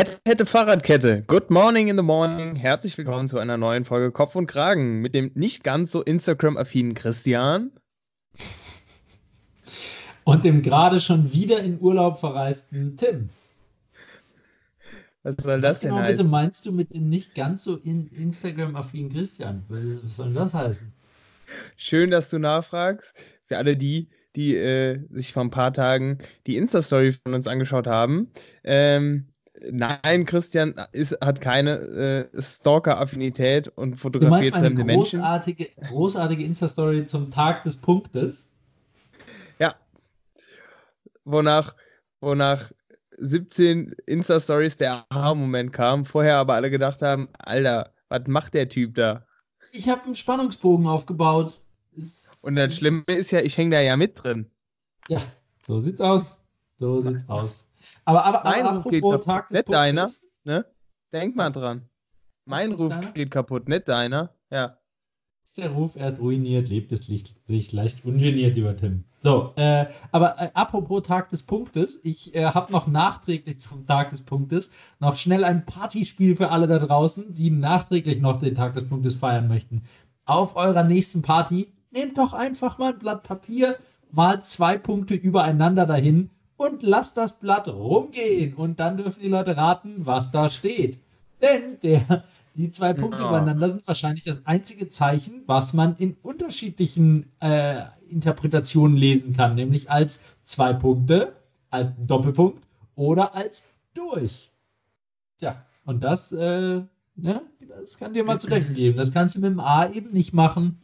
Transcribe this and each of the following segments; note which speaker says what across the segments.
Speaker 1: Hätte, hätte Fahrradkette. Good morning in the morning. Herzlich willkommen zu einer neuen Folge Kopf und Kragen mit dem nicht ganz so Instagram-affinen Christian.
Speaker 2: Und dem gerade schon wieder in Urlaub verreisten Tim.
Speaker 1: Was soll das Was denn genau heißen?
Speaker 2: bitte meinst du mit dem nicht ganz so Instagram-affinen Christian? Was, was soll denn das heißen?
Speaker 1: Schön, dass du nachfragst. Für alle die, die äh, sich vor ein paar Tagen die Insta-Story von uns angeschaut haben. Ähm, Nein, Christian ist, hat keine äh, Stalker-Affinität und fotografiert fremde Menschen.
Speaker 2: Großartige, großartige Insta-Story zum Tag des Punktes.
Speaker 1: Ja. Wonach, wonach 17 Insta-Stories der Aha-Moment kam, vorher aber alle gedacht haben: Alter, was macht der Typ da?
Speaker 2: Ich habe einen Spannungsbogen aufgebaut.
Speaker 1: Und das Schlimme ist ja, ich hänge da ja mit drin.
Speaker 2: Ja, so sieht's aus. So sieht's aus. Aber, aber,
Speaker 1: mein aber Ruf geht kaputt, nicht deiner. Ne? Denk mal dran. Mein Ruf deiner? geht kaputt, nicht deiner. Ja.
Speaker 2: Ist der Ruf erst ruiniert, lebt es sich leicht ungeniert über Tim. So, äh, aber äh, apropos Tag des Punktes, ich äh, habe noch nachträglich zum Tag des Punktes noch schnell ein Partyspiel für alle da draußen, die nachträglich noch den Tag des Punktes feiern möchten. Auf eurer nächsten Party nehmt doch einfach mal ein Blatt Papier, mal zwei Punkte übereinander dahin und lasst das Blatt rumgehen. Und dann dürfen die Leute raten, was da steht. Denn der, die zwei Punkte ja. übereinander sind wahrscheinlich das einzige Zeichen, was man in unterschiedlichen äh, Interpretationen lesen kann, nämlich als zwei Punkte, als Doppelpunkt oder als durch. Tja, und das, äh, ne, das kann dir mal zu denken geben. Das kannst du mit dem A eben nicht machen.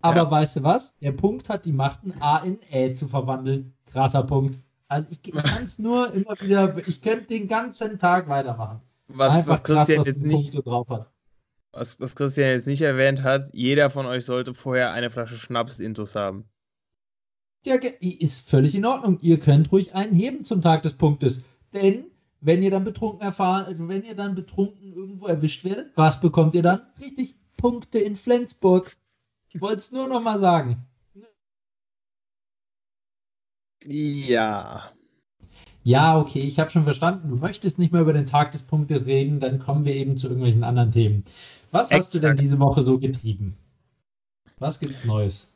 Speaker 2: Aber ja. weißt du was? Der Punkt hat die Macht, ein A in Ä zu verwandeln. Krasser Punkt. Also ich kann es nur immer wieder, ich könnte den ganzen Tag weitermachen.
Speaker 1: Was, Einfach was Christian krass, was jetzt nicht drauf hat. Was, was Christian jetzt nicht erwähnt hat, jeder von euch sollte vorher eine Flasche Schnaps intus haben.
Speaker 2: Ja, ist völlig in Ordnung. Ihr könnt ruhig einen heben zum Tag des Punktes. Denn wenn ihr dann betrunken erfahren, also wenn ihr dann betrunken irgendwo erwischt werdet, was bekommt ihr dann? Richtig, Punkte in Flensburg. Ich wollte es nur noch mal sagen.
Speaker 1: Ja.
Speaker 2: Ja, okay, ich habe schon verstanden. Du möchtest nicht mehr über den Tag des Punktes reden, dann kommen wir eben zu irgendwelchen anderen Themen. Was Exakt. hast du denn diese Woche so getrieben? Was gibt's Neues?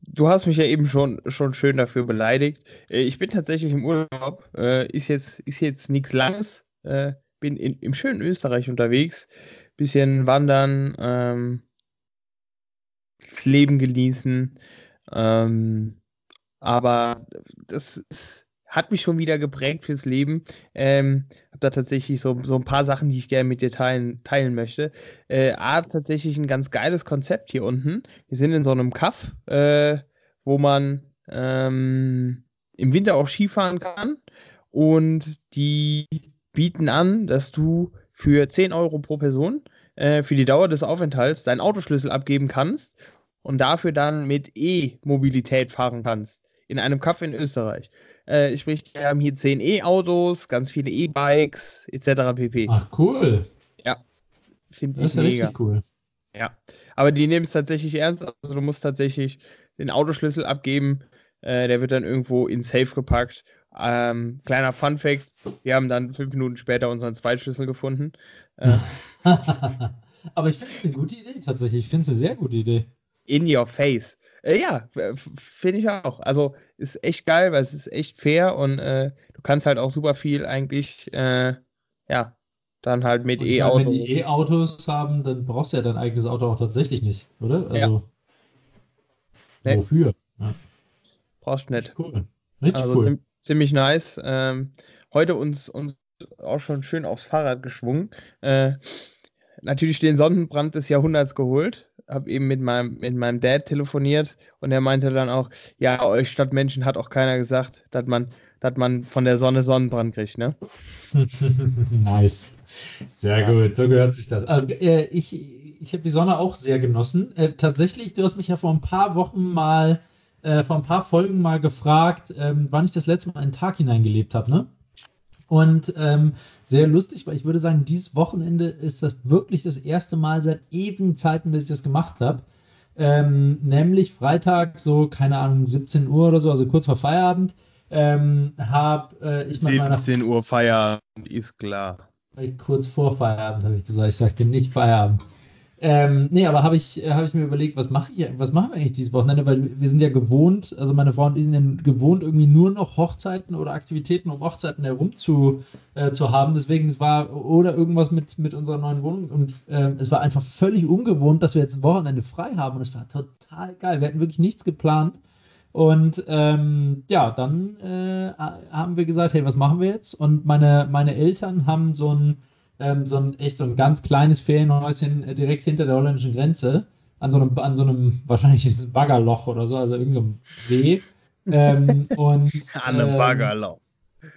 Speaker 1: Du hast mich ja eben schon, schon schön dafür beleidigt. Äh, ich bin tatsächlich im Urlaub. Äh, ist jetzt, ist jetzt nichts Langes. Äh, bin in, im schönen Österreich unterwegs. Bisschen wandern, ähm, das Leben genießen. Ähm, aber das ist, hat mich schon wieder geprägt fürs Leben. Ähm, habe da tatsächlich so, so ein paar Sachen, die ich gerne mit dir teilen, teilen möchte. Äh, A, tatsächlich ein ganz geiles Konzept hier unten. Wir sind in so einem Kaff, äh, wo man ähm, im Winter auch Skifahren kann. Und die bieten an, dass du für 10 Euro pro Person äh, für die Dauer des Aufenthalts deinen Autoschlüssel abgeben kannst und dafür dann mit E-Mobilität fahren kannst in einem Kaff in Österreich. Äh, sprich, wir haben hier 10 E-Autos, ganz viele E-Bikes, etc. pp.
Speaker 2: Ach, cool.
Speaker 1: Ja.
Speaker 2: Finde ich ja mega. richtig cool.
Speaker 1: Ja. Aber die nehmen es tatsächlich ernst. Also, du musst tatsächlich den Autoschlüssel abgeben. Äh, der wird dann irgendwo in Safe gepackt. Ähm, kleiner Fun Fact: Wir haben dann fünf Minuten später unseren Zweitschlüssel gefunden. Äh,
Speaker 2: Aber ich finde es eine gute Idee, tatsächlich. Ich finde es eine sehr gute Idee.
Speaker 1: In your face. Äh, ja, finde ich auch. Also ist echt geil, weil es ist echt fair und äh, du kannst halt auch super viel eigentlich, äh, ja, dann halt mit E-Autos.
Speaker 2: Wenn die E-Autos haben, dann brauchst du ja dein eigenes Auto auch tatsächlich nicht, oder? Also, ja. wofür? Ja.
Speaker 1: Brauchst nicht.
Speaker 2: Cool. Richtig
Speaker 1: also
Speaker 2: cool.
Speaker 1: Ziemlich nice. Ähm, heute uns, uns auch schon schön aufs Fahrrad geschwungen. Äh, natürlich den Sonnenbrand des Jahrhunderts geholt habe eben mit meinem, mit meinem Dad telefoniert und er meinte dann auch, ja, euch Stadtmenschen hat auch keiner gesagt, dass man, dass man von der Sonne Sonnenbrand kriegt, ne?
Speaker 2: nice. Sehr ja. gut, so gehört sich das. Also, äh, ich ich habe die Sonne auch sehr genossen. Äh, tatsächlich, du hast mich ja vor ein paar Wochen mal, äh, vor ein paar Folgen mal gefragt, ähm, wann ich das letzte Mal einen Tag hineingelebt habe, ne? Und ähm, sehr lustig, weil ich würde sagen, dieses Wochenende ist das wirklich das erste Mal seit ewigen Zeiten, dass ich das gemacht habe. Ähm, nämlich Freitag, so, keine Ahnung, 17 Uhr oder so, also kurz vor Feierabend, ähm, habe äh, ich
Speaker 1: mit 17 Uhr Feierabend. ist klar.
Speaker 2: Kurz vor Feierabend habe ich gesagt, ich sage dir nicht Feierabend. Ähm, nee, aber habe ich, hab ich mir überlegt, was mache ich, was machen wir eigentlich dieses Wochenende? Weil wir sind ja gewohnt, also meine Frau und ich sind ja gewohnt, irgendwie nur noch Hochzeiten oder Aktivitäten um Hochzeiten herum zu, äh, zu haben. Deswegen, es war, oder irgendwas mit, mit unserer neuen Wohnung. Und äh, es war einfach völlig ungewohnt, dass wir jetzt ein Wochenende frei haben. Und es war total geil. Wir hatten wirklich nichts geplant. Und ähm, ja, dann äh, haben wir gesagt, hey, was machen wir jetzt? Und meine, meine Eltern haben so ein ähm, so ein echt so ein ganz kleines Ferienhäuschen äh, direkt hinter der holländischen Grenze. An so einem, an so einem wahrscheinlich ist es Baggerloch oder so, also irgendeinem See. ähm, und,
Speaker 1: an einem ähm, Baggerloch.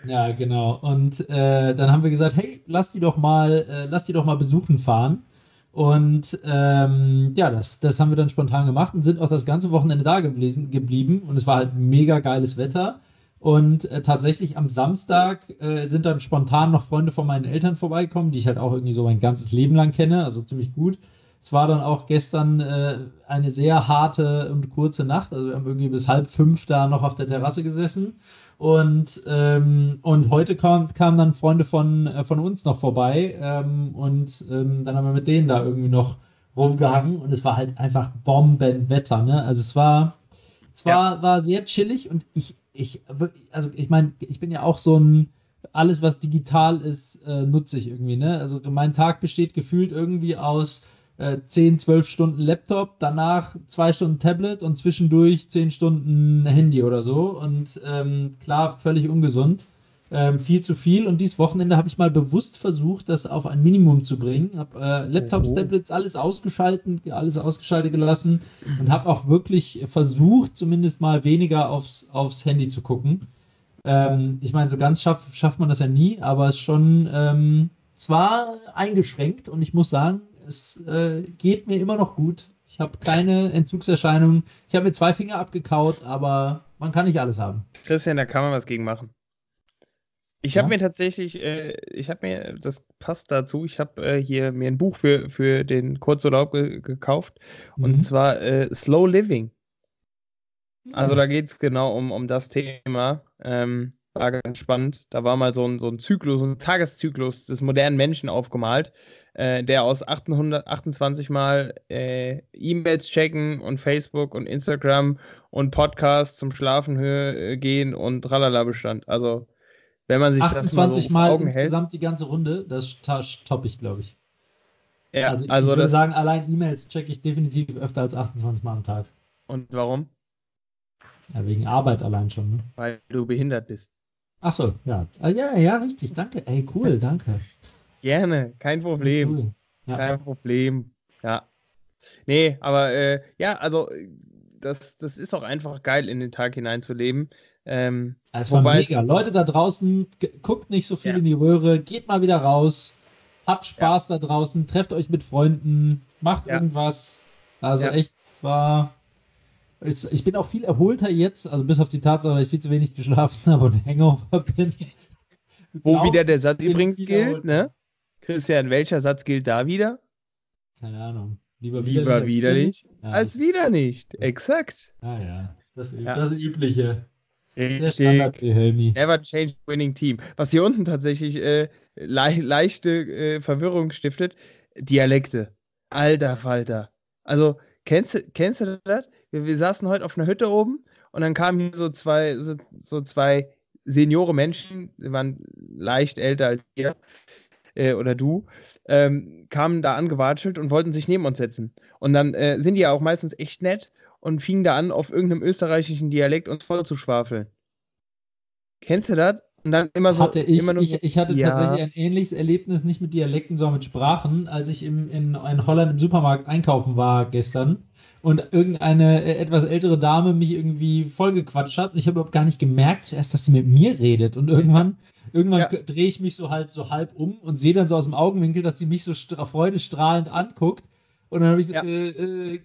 Speaker 2: Ja, genau. Und äh, dann haben wir gesagt, hey, lass die doch mal, äh, lass die doch mal besuchen fahren. Und ähm, ja, das, das haben wir dann spontan gemacht und sind auch das ganze Wochenende da gewesen, geblieben. Und es war halt mega geiles Wetter. Und äh, tatsächlich am Samstag äh, sind dann spontan noch Freunde von meinen Eltern vorbeigekommen, die ich halt auch irgendwie so mein ganzes Leben lang kenne, also ziemlich gut. Es war dann auch gestern äh, eine sehr harte und kurze Nacht. Also wir haben irgendwie bis halb fünf da noch auf der Terrasse gesessen. Und, ähm, und heute kamen kam dann Freunde von, äh, von uns noch vorbei. Ähm, und ähm, dann haben wir mit denen da irgendwie noch rumgehangen. Und es war halt einfach Bombenwetter. Ne? Also es war, es war, ja. war sehr chillig und ich, ich, also ich meine, ich bin ja auch so ein, alles was digital ist, äh, nutze ich irgendwie, ne? Also mein Tag besteht gefühlt irgendwie aus äh, 10, 12 Stunden Laptop, danach zwei Stunden Tablet und zwischendurch 10 Stunden Handy oder so. Und ähm, klar, völlig ungesund ähm, viel zu viel. Und dieses Wochenende habe ich mal bewusst versucht, das auf ein Minimum zu bringen. Habe äh, Laptops, oh. Tablets, alles ausgeschaltet, alles ausgeschaltet gelassen und habe auch wirklich versucht, zumindest mal weniger aufs, aufs Handy zu gucken. Ähm, ich meine, so ganz schaff, schafft man das ja nie, aber es ist schon ähm, zwar eingeschränkt und ich muss sagen, es äh, geht mir immer noch gut. Ich habe keine Entzugserscheinungen. Ich habe mir zwei Finger abgekaut, aber man kann nicht alles haben.
Speaker 1: Christian, da kann man was gegen machen. Ich habe mir tatsächlich, äh, ich habe mir, das passt dazu, ich habe äh, hier mir ein Buch für, für den Kurzurlaub ge gekauft mhm. und zwar äh, Slow Living. Also da geht es genau um, um das Thema. Ähm, war ganz spannend. Da war mal so ein, so ein Zyklus, ein Tageszyklus des modernen Menschen aufgemalt, äh, der aus 828 Mal äh, E-Mails checken und Facebook und Instagram und Podcasts zum Schlafen äh, gehen und tralala bestand. Also wenn man sich
Speaker 2: 28 das mal, so mal insgesamt hält. die ganze Runde, das toppe ich, glaube ich. Ja, also ich, also ich würde sagen, allein E-Mails checke ich definitiv öfter als 28 Mal am Tag.
Speaker 1: Und warum?
Speaker 2: Ja, wegen Arbeit allein schon. Ne?
Speaker 1: Weil du behindert bist.
Speaker 2: Ach so, ja. Ah, ja, ja, richtig. Danke. Ey, cool, danke.
Speaker 1: Gerne, kein Problem. Cool. Ja. Kein Problem. Ja. Nee, aber äh, ja, also das, das ist auch einfach geil, in den Tag hineinzuleben.
Speaker 2: Ähm, es war mega. Leute da draußen, guckt nicht so viel ja. in die Röhre, geht mal wieder raus, habt Spaß ja. da draußen, trefft euch mit Freunden, macht ja. irgendwas. Also echt, es war. Ich, ich, bin auch viel erholter jetzt, also bis auf die Tatsache, dass ich viel zu wenig geschlafen habe und Hangover bin.
Speaker 1: Wo wieder der Satz übrigens gilt, ne? Christian, welcher Satz gilt da wieder?
Speaker 2: Keine Ahnung.
Speaker 1: Lieber, Lieber wieder nicht als wieder nicht. Exakt.
Speaker 2: Ah ja, das, das Übliche.
Speaker 1: Richtig. Never change winning team. Was hier unten tatsächlich äh, le leichte äh, Verwirrung stiftet, Dialekte. Alter Falter. Also, kennst, du, kennst du das? Wir, wir, saßen heute auf einer Hütte oben und dann kamen hier so zwei, so, so zwei Seniore Menschen, die waren leicht älter als ihr äh, oder du, ähm, kamen da angewatschelt und wollten sich neben uns setzen. Und dann äh, sind die ja auch meistens echt nett und fing da an, auf irgendeinem österreichischen Dialekt uns voll zu schwafeln. Kennst du das?
Speaker 2: Und dann immer so. Hatte ich, immer ich, so, ich hatte ja. tatsächlich ein ähnliches Erlebnis, nicht mit Dialekten, sondern mit Sprachen, als ich im, in, in Holland im Supermarkt einkaufen war gestern und irgendeine äh, etwas ältere Dame mich irgendwie vollgequatscht hat und ich habe überhaupt gar nicht gemerkt zuerst, dass sie mit mir redet und irgendwann irgendwann ja. drehe ich mich so halt so halb um und sehe dann so aus dem Augenwinkel, dass sie mich so freudestrahlend anguckt und dann habe ich so, ja. äh, äh,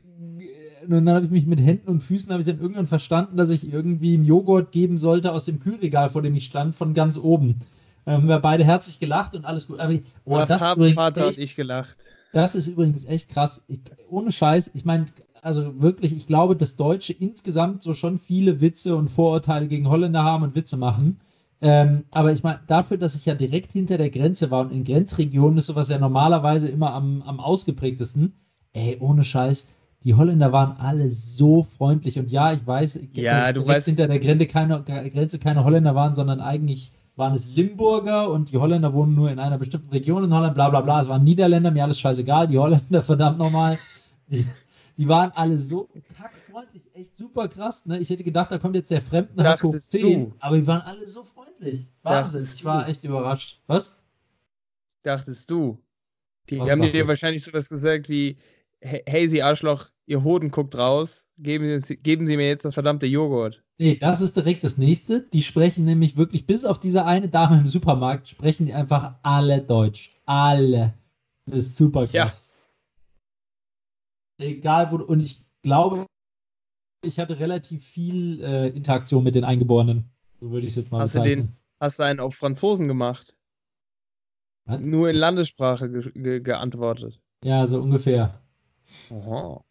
Speaker 2: und dann habe ich mich mit Händen und Füßen habe ich dann irgendwann verstanden, dass ich irgendwie einen Joghurt geben sollte aus dem Kühlregal, vor dem ich stand, von ganz oben. Dann haben wir beide herzlich gelacht und alles gut. Aber,
Speaker 1: oh, das haben Vater echt, und ich gelacht.
Speaker 2: Das ist übrigens echt krass. Ich, ohne Scheiß, ich meine, also wirklich, ich glaube, dass Deutsche insgesamt so schon viele Witze und Vorurteile gegen Holländer haben und Witze machen. Ähm, aber ich meine, dafür, dass ich ja direkt hinter der Grenze war und in Grenzregionen ist sowas ja normalerweise immer am, am ausgeprägtesten. Ey, ohne Scheiß, die Holländer waren alle so freundlich. Und ja, ich weiß,
Speaker 1: ja,
Speaker 2: dass
Speaker 1: weißt,
Speaker 2: hinter der Grenze keine, Grenze keine Holländer waren, sondern eigentlich waren es Limburger und die Holländer wohnen nur in einer bestimmten Region in Holland, bla bla bla. Es waren Niederländer, mir alles scheißegal. Die Holländer, verdammt nochmal, die, die waren alle so kackfreundlich, echt super krass. Ne? Ich hätte gedacht, da kommt jetzt der Fremdenhass hoch 10, aber die waren alle so freundlich. Wahnsinn, Dachtest ich war du? echt überrascht. Was?
Speaker 1: Dachtest du? Die Was haben dir wahrscheinlich sowas gesagt wie, hey, Sie Arschloch, Ihr Hoden guckt raus, geben Sie, geben Sie mir jetzt das verdammte Joghurt.
Speaker 2: Nee, das ist direkt das nächste. Die sprechen nämlich wirklich, bis auf diese eine Dame im Supermarkt, sprechen die einfach alle Deutsch. Alle. Das ist super krass. Ja. Egal wo, und ich glaube, ich hatte relativ viel äh, Interaktion mit den Eingeborenen. So würde ich es jetzt mal
Speaker 1: hast bezeichnen. Du den, hast du einen auf Franzosen gemacht? Was? Nur in Landessprache ge ge geantwortet.
Speaker 2: Ja, so ungefähr.
Speaker 1: Aha.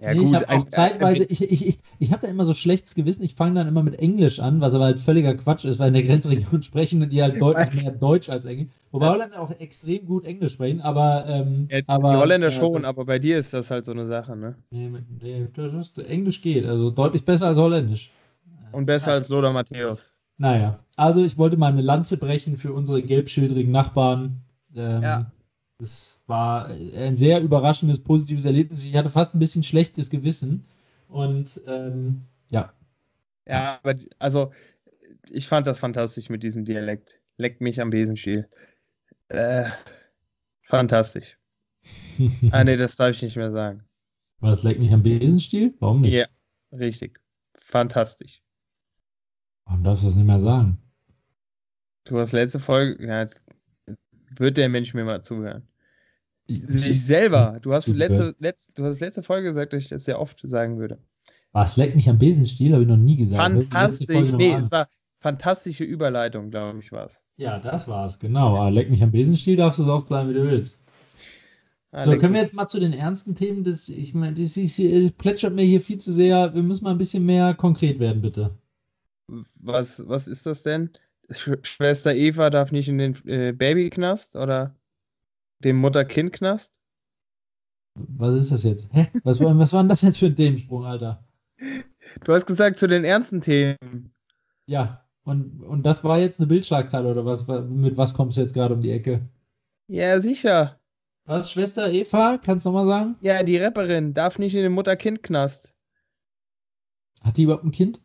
Speaker 2: Ja, nee, gut, ich habe auch zeitweise, ich, ich, ich, ich habe da immer so schlechtes Gewissen, ich fange dann immer mit Englisch an, was aber halt völliger Quatsch ist, weil in der Grenzregion sprechen die halt deutlich mehr Deutsch als Englisch. Wobei ja. Holländer auch extrem gut Englisch sprechen, aber. Ähm,
Speaker 1: ja,
Speaker 2: aber
Speaker 1: die Holländer also, schon, aber bei dir ist das halt so eine Sache, ne?
Speaker 2: Nee, nee das ist, Englisch geht, also deutlich besser als Holländisch.
Speaker 1: Und besser als Lothar Matthäus.
Speaker 2: Naja, also ich wollte mal eine Lanze brechen für unsere gelbschildrigen Nachbarn. Ähm, ja. Das war ein sehr überraschendes, positives Erlebnis. Ich hatte fast ein bisschen schlechtes Gewissen. Und ähm, ja.
Speaker 1: Ja, aber also ich fand das fantastisch mit diesem Dialekt. Leckt mich am Besenstiel. Äh, fantastisch. ah, nee, das darf ich nicht mehr sagen.
Speaker 2: Was leckt mich am Besenstiel? Warum nicht?
Speaker 1: Ja, richtig. Fantastisch.
Speaker 2: Warum darfst du das nicht mehr sagen?
Speaker 1: Du hast letzte Folge, ja, wird der Mensch mir mal zuhören. Sich selber. Du hast, letzte, letzte, du hast letzte Folge gesagt, dass ich das sehr oft sagen würde.
Speaker 2: Was leckt mich am Besenstiel? Habe ich noch nie gesagt.
Speaker 1: Fantastisch. Nee, es war fantastische Überleitung, glaube ich, war es.
Speaker 2: Ja, das war es, genau. Aber leck mich am Besenstiel, darfst du so oft sagen, wie du willst. Ah, so, können wir jetzt mal zu den ernsten Themen des, ich meine, das, das plätschert mir hier viel zu sehr. Wir müssen mal ein bisschen mehr konkret werden, bitte.
Speaker 1: Was, was ist das denn? Sch Schwester Eva darf nicht in den äh, Babyknast oder? Dem Mutter-Kind-Knast?
Speaker 2: Was ist das jetzt? Hä? Was, was war denn das jetzt für ein Themensprung, Alter?
Speaker 1: Du hast gesagt zu den ernsten Themen.
Speaker 2: Ja, und, und das war jetzt eine Bildschlagzeile oder was? Mit was kommst du jetzt gerade um die Ecke?
Speaker 1: Ja, sicher.
Speaker 2: Was, Schwester Eva? Kannst du nochmal sagen?
Speaker 1: Ja, die Rapperin darf nicht in den Mutter-Kind-Knast.
Speaker 2: Hat die überhaupt ein Kind?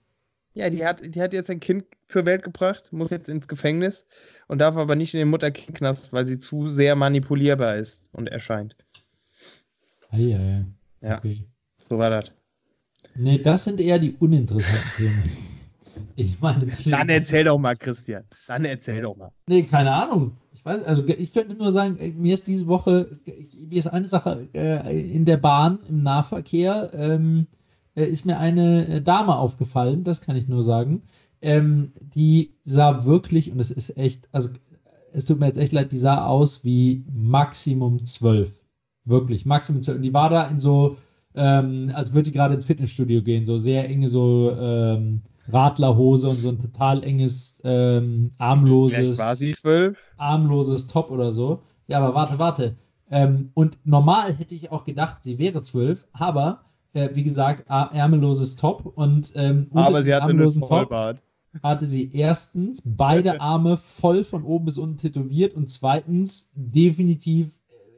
Speaker 1: Ja, die hat, die hat jetzt ein Kind zur Welt gebracht, muss jetzt ins Gefängnis und darf aber nicht in den Mutter-Kind-Knast, weil sie zu sehr manipulierbar ist und erscheint.
Speaker 2: Ah, ja, ja.
Speaker 1: Ja, okay. so war das.
Speaker 2: Nee, das sind eher die uninteressanten Themen. Ich meine,
Speaker 1: Dann erzähl doch mal, Christian. Dann erzähl doch mal.
Speaker 2: Nee, keine Ahnung. Ich weiß, also ich könnte nur sagen, mir ist diese Woche, mir ist eine Sache äh, in der Bahn, im Nahverkehr, ähm, äh, ist mir eine äh, Dame aufgefallen, das kann ich nur sagen. Ähm, die sah wirklich, und es ist echt, also es tut mir jetzt echt leid, die sah aus wie Maximum 12. Wirklich, Maximum 12. Und die war da in so, ähm, als würde die gerade ins Fitnessstudio gehen, so sehr enge so ähm, Radlerhose und so ein total enges, ähm, armloses. Vielleicht
Speaker 1: war sie 12?
Speaker 2: Armloses Top oder so. Ja, aber warte, warte. Ähm, und normal hätte ich auch gedacht, sie wäre 12, aber äh, wie gesagt, ärmelloses Top und ähm,
Speaker 1: aber sie hatte einen Vollbart.
Speaker 2: Top hatte sie erstens beide Arme voll von oben bis unten tätowiert und zweitens definitiv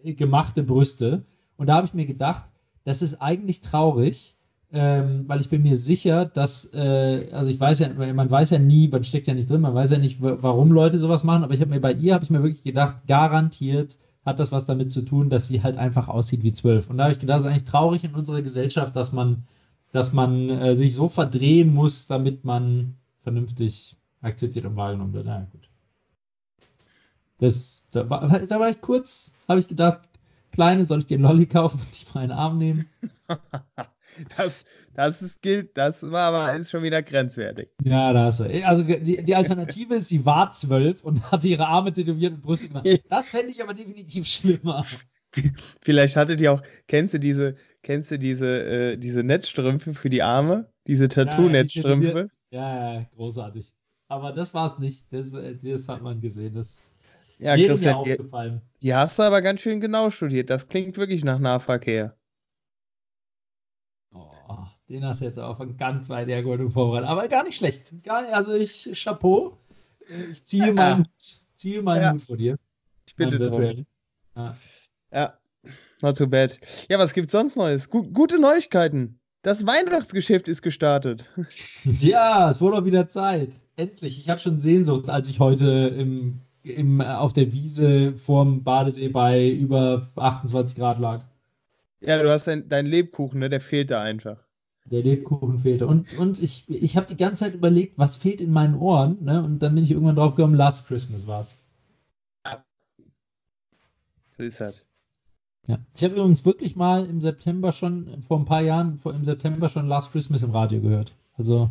Speaker 2: äh, gemachte Brüste. Und da habe ich mir gedacht, das ist eigentlich traurig, ähm, weil ich bin mir sicher, dass, äh, also ich weiß ja, man weiß ja nie, man steckt ja nicht drin, man weiß ja nicht, warum Leute sowas machen, aber ich habe mir bei ihr, habe ich mir wirklich gedacht, garantiert hat das was damit zu tun, dass sie halt einfach aussieht wie zwölf. Und da habe ich gedacht, das ist eigentlich traurig in unserer Gesellschaft, dass man, dass man äh, sich so verdrehen muss, damit man vernünftig akzeptiert und wahrgenommen wird. Na ja, gut. Das, da, war, da war ich kurz, habe ich gedacht, Kleine, soll ich dir einen Lolli kaufen und dich mal in den Arm nehmen?
Speaker 1: das, das ist, gilt, das war aber ist schon wieder grenzwertig.
Speaker 2: Ja, da hast du. Also die, die Alternative ist, sie war zwölf und hatte ihre Arme tätowiert und Brüste gemacht. Das fände ich aber definitiv schlimmer.
Speaker 1: Vielleicht hatte die auch, kennst du diese, kennst du diese, äh, diese Netzstrümpfe für die Arme? Diese Tattoo-Netzstrümpfe?
Speaker 2: Ja, großartig. Aber das war es nicht. Das, äh, das hat man gesehen. Das
Speaker 1: ja, Christian,
Speaker 2: mir
Speaker 1: die,
Speaker 2: aufgefallen.
Speaker 1: die hast du aber ganz schön genau studiert. Das klingt wirklich nach Nahverkehr.
Speaker 2: Oh, den hast du jetzt auf eine ganz weit hergeholt vorbereitet. Aber gar nicht schlecht. Gar nicht, also ich, Chapeau. Ich ziehe
Speaker 1: Ja.
Speaker 2: meinen, Hut- ziehe meinen
Speaker 1: Ja.
Speaker 2: Hut vor dir.
Speaker 1: Ich bitte drum.
Speaker 2: Ja.
Speaker 1: Ja, not too bad. Ja, was gibt's sonst Neues? Gu gute Neuigkeiten. Das Weihnachtsgeschäft ist gestartet.
Speaker 2: Ja, es wurde auch wieder Zeit. Endlich. Ich hatte schon Sehnsucht, als ich heute im, im, auf der Wiese vorm Badesee bei über 28 Grad lag.
Speaker 1: Ja, du hast dein, dein Lebkuchen, ne? Der fehlt da einfach.
Speaker 2: Der Lebkuchen fehlte. Und, und ich, ich habe die ganze Zeit überlegt, was fehlt in meinen Ohren. Ne? Und dann bin ich irgendwann drauf gekommen, Last Christmas war es.
Speaker 1: So ist das.
Speaker 2: Ja. Ich habe übrigens wirklich mal im September schon, vor ein paar Jahren, vor, im September schon Last Christmas im Radio gehört. Also,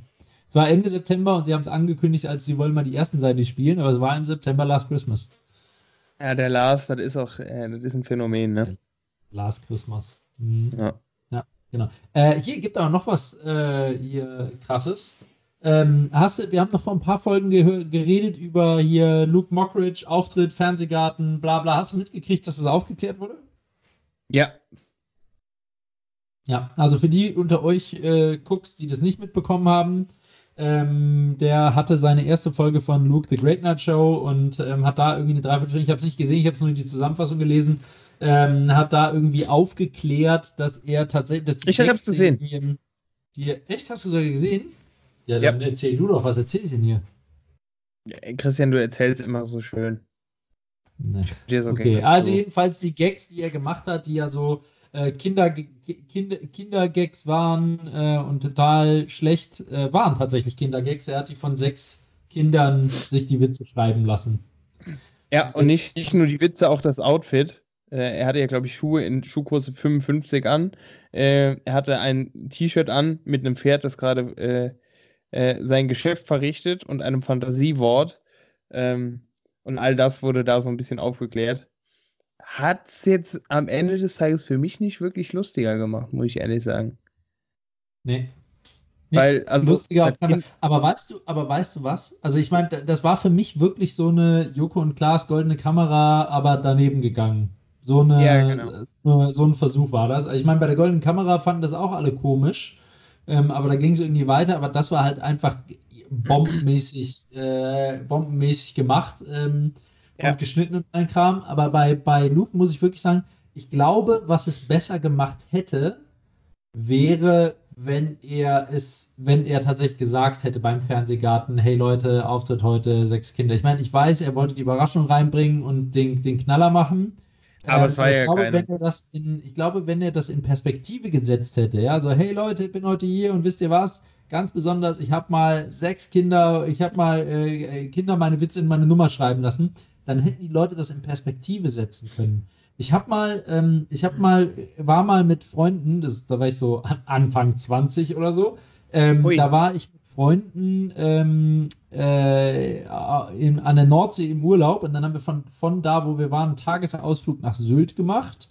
Speaker 2: es war Ende September und sie haben es angekündigt, als sie wollen mal die ersten Seiten spielen, aber es war im September Last Christmas.
Speaker 1: Ja, der Lars, das ist auch, äh, das ist ein Phänomen, ne?
Speaker 2: Last Christmas. Mhm.
Speaker 1: Ja.
Speaker 2: Ja, genau. Äh, hier gibt aber noch was äh, hier krasses. Ähm, hast du, wir haben noch vor ein paar Folgen geredet über hier Luke Mockridge, Auftritt, Fernsehgarten, bla bla. Hast du mitgekriegt, dass das aufgeklärt wurde?
Speaker 1: Ja,
Speaker 2: Ja, also für die unter euch äh, Cooks, die das nicht mitbekommen haben, ähm, der hatte seine erste Folge von Luke the Great Night Show und ähm, hat da irgendwie eine Dreiviertelstunde, ich habe es nicht gesehen, ich habe nur die Zusammenfassung gelesen, ähm, hat da irgendwie aufgeklärt, dass er tatsächlich, dass die
Speaker 1: Ich
Speaker 2: Gags, die
Speaker 1: gesehen.
Speaker 2: ihrem- Die, echt, hast du sogar gesehen? Ja, dann erzähl du doch, was erzähl ich denn hier?
Speaker 1: Ja, Christian, du erzählst immer so schön.
Speaker 2: Ne.
Speaker 1: Dir so
Speaker 2: Okay, also
Speaker 1: zu.
Speaker 2: jedenfalls die Gags, die er gemacht hat, die ja so äh, Kinder, Kinder, Kindergags waren äh, und total schlecht, äh, waren tatsächlich Kindergags. Er hat die von sechs Kindern sich die Witze schreiben lassen.
Speaker 1: Ja, und nicht, nicht nur die Witze, auch das Outfit. Äh, er hatte ja, glaube ich, Schuhe in Schuhgröße 55 an. Äh, er hatte ein T-Shirt an mit einem Pferd, das gerade äh, sein Geschäft verrichtet und einem Fantasiewort. Ähm, und all das wurde da so ein bisschen aufgeklärt. Hat es jetzt am Ende des Tages für mich nicht wirklich lustiger gemacht, muss ich ehrlich sagen.
Speaker 2: Nee. Nee,
Speaker 1: Weil, also,
Speaker 2: Lustiger auf keinen. Aber weißt du, aber weißt du was? Also ich meine, das war für mich wirklich so eine Joko und Klaas goldene Kamera, aber daneben gegangen. So eine,
Speaker 1: Ja, genau.
Speaker 2: so, so ein Versuch war das. Also ich meine, bei der goldenen Kamera fanden das auch alle komisch, ähm, aber da ging es irgendwie weiter. Aber das war halt einfach bombenmäßig, äh, bombenmäßig gemacht ähm,
Speaker 1: Ja.
Speaker 2: und geschnitten und ein Kram. Aber bei, bei Luke muss ich wirklich sagen, ich glaube, was es besser gemacht hätte, wäre, wenn er es, wenn er tatsächlich gesagt hätte beim Fernsehgarten, hey Leute, Auftritt heute, sechs Kinder. Ich meine, ich weiß, er wollte die Überraschung reinbringen und den, den Knaller machen.
Speaker 1: Aber
Speaker 2: Ähm,
Speaker 1: es war
Speaker 2: ich
Speaker 1: ja
Speaker 2: glaube,
Speaker 1: keine.
Speaker 2: wenn er das in, ich glaube, wenn er das in Perspektive gesetzt hätte, ja, so, hey Leute, ich bin heute hier und wisst ihr was? Ganz besonders, ich habe mal sechs Kinder, ich habe mal äh, Kinder meine Witze in meine Nummer schreiben lassen, dann hätten die Leute das in Perspektive setzen können. Ich habe mal, ähm, ich habe mal, war mal mit Freunden, das, da war ich so an, Anfang 20 oder so, ähm, da war ich mit Freunden ähm, äh, in, an der Nordsee im Urlaub und dann haben wir von, von da, wo wir waren, einen Tagesausflug nach Sylt gemacht,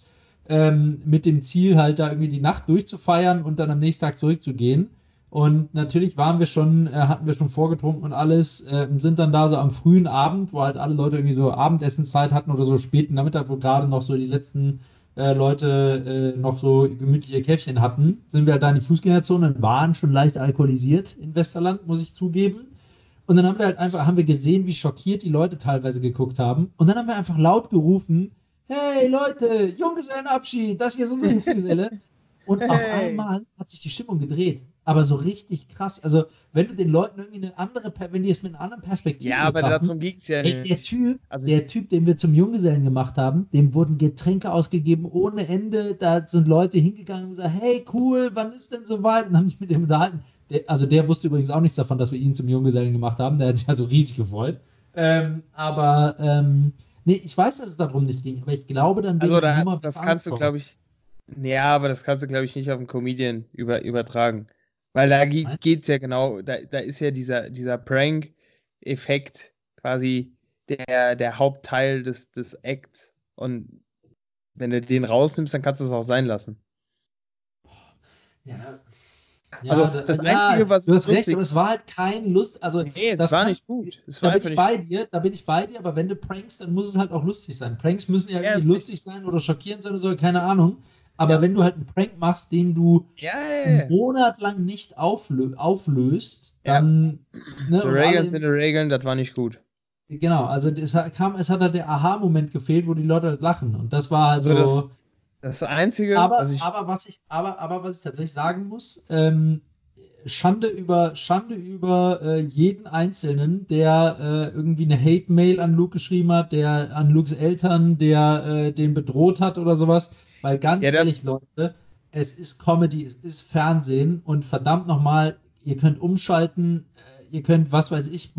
Speaker 2: ähm, mit dem Ziel halt da irgendwie die Nacht durchzufeiern und dann am nächsten Tag zurückzugehen. Und natürlich waren wir schon, äh, hatten wir schon vorgetrunken und alles, äh, und sind dann da so am frühen Abend, wo halt alle Leute irgendwie so Abendessenszeit hatten oder so späten Nachmittag, wo gerade noch so die letzten äh, Leute äh, noch so gemütliche Käffchen hatten, sind wir halt da in die Fußgängerzone und waren schon leicht alkoholisiert in Westerland, muss ich zugeben. Und dann haben wir halt einfach, haben wir gesehen, wie schockiert die Leute teilweise geguckt haben. Und dann haben wir einfach laut gerufen, hey Leute, Junggesellenabschied, das hier ist unser Junggeselle. Und auf
Speaker 1: Hey.
Speaker 2: einmal hat sich die Stimmung gedreht. Aber so richtig krass. Also, wenn du den Leuten irgendwie eine andere, wenn die es mit einer anderen Perspektive
Speaker 1: Ja, aber darum ging es ja
Speaker 2: Ey, der
Speaker 1: nicht.
Speaker 2: Typ,
Speaker 1: Also-
Speaker 2: der Typ, den wir zum Junggesellen gemacht haben, dem wurden Getränke ausgegeben ohne Ende. Da sind Leute hingegangen und gesagt, hey, cool, wann ist denn soweit? Und haben mich mit dem unterhalten. Der, also der wusste übrigens auch nichts davon, dass wir ihn zum Junggesellen gemacht haben. Der hat sich also riesig gefreut. Ähm, aber ähm, nee, ich weiß, dass es darum nicht ging, aber ich glaube, dann
Speaker 1: Also,
Speaker 2: wäre
Speaker 1: da,
Speaker 2: die Nummer
Speaker 1: das kannst du,
Speaker 2: angekommen.
Speaker 1: glaube ich. Ja, aber das kannst du, glaube ich, nicht auf einen Comedian über, übertragen. Weil da ge es ja genau, da, da ist ja dieser, dieser Prank-Effekt quasi der, der Hauptteil des, des Acts. Und wenn du den rausnimmst, dann kannst du es auch sein lassen.
Speaker 2: Ja, Ja,
Speaker 1: Also,
Speaker 2: da-
Speaker 1: das
Speaker 2: ja,
Speaker 1: Einzige, was
Speaker 2: Du hast recht, aber es war halt kein Lust. Also,
Speaker 1: Nee, es
Speaker 2: das
Speaker 1: war nicht gut. Es
Speaker 2: da
Speaker 1: war
Speaker 2: bin ich bei dir, da bin ich bei dir, aber wenn du prankst, dann muss es halt auch lustig sein. Pranks müssen ja
Speaker 1: Ja,
Speaker 2: irgendwie lustig sein oder schockierend sein oder so, keine Ahnung. Aber wenn du halt einen Prank machst, den du
Speaker 1: Ja, ja, ja.
Speaker 2: Monat lang nicht auflö auflöst, dann. Ne,
Speaker 1: Die Regeln sind die Regeln, das war nicht gut.
Speaker 2: Genau, also es hat, kam, es hat halt der Aha-Moment gefehlt, wo die Leute halt lachen. Und das war halt
Speaker 1: Also
Speaker 2: so.
Speaker 1: Das Einzige,
Speaker 2: aber,
Speaker 1: was ich.
Speaker 2: aber, was ich, aber, aber was ich tatsächlich sagen muss, ähm, Schande über, Schande über äh, jeden Einzelnen, der äh, irgendwie eine Hate-Mail an Luke geschrieben hat, der an Lukes Eltern, der äh, den bedroht hat oder sowas. Weil ganz
Speaker 1: Ja,
Speaker 2: ehrlich, Leute, es ist Comedy, es ist Fernsehen und verdammt nochmal, ihr könnt umschalten, äh, ihr könnt, was weiß ich,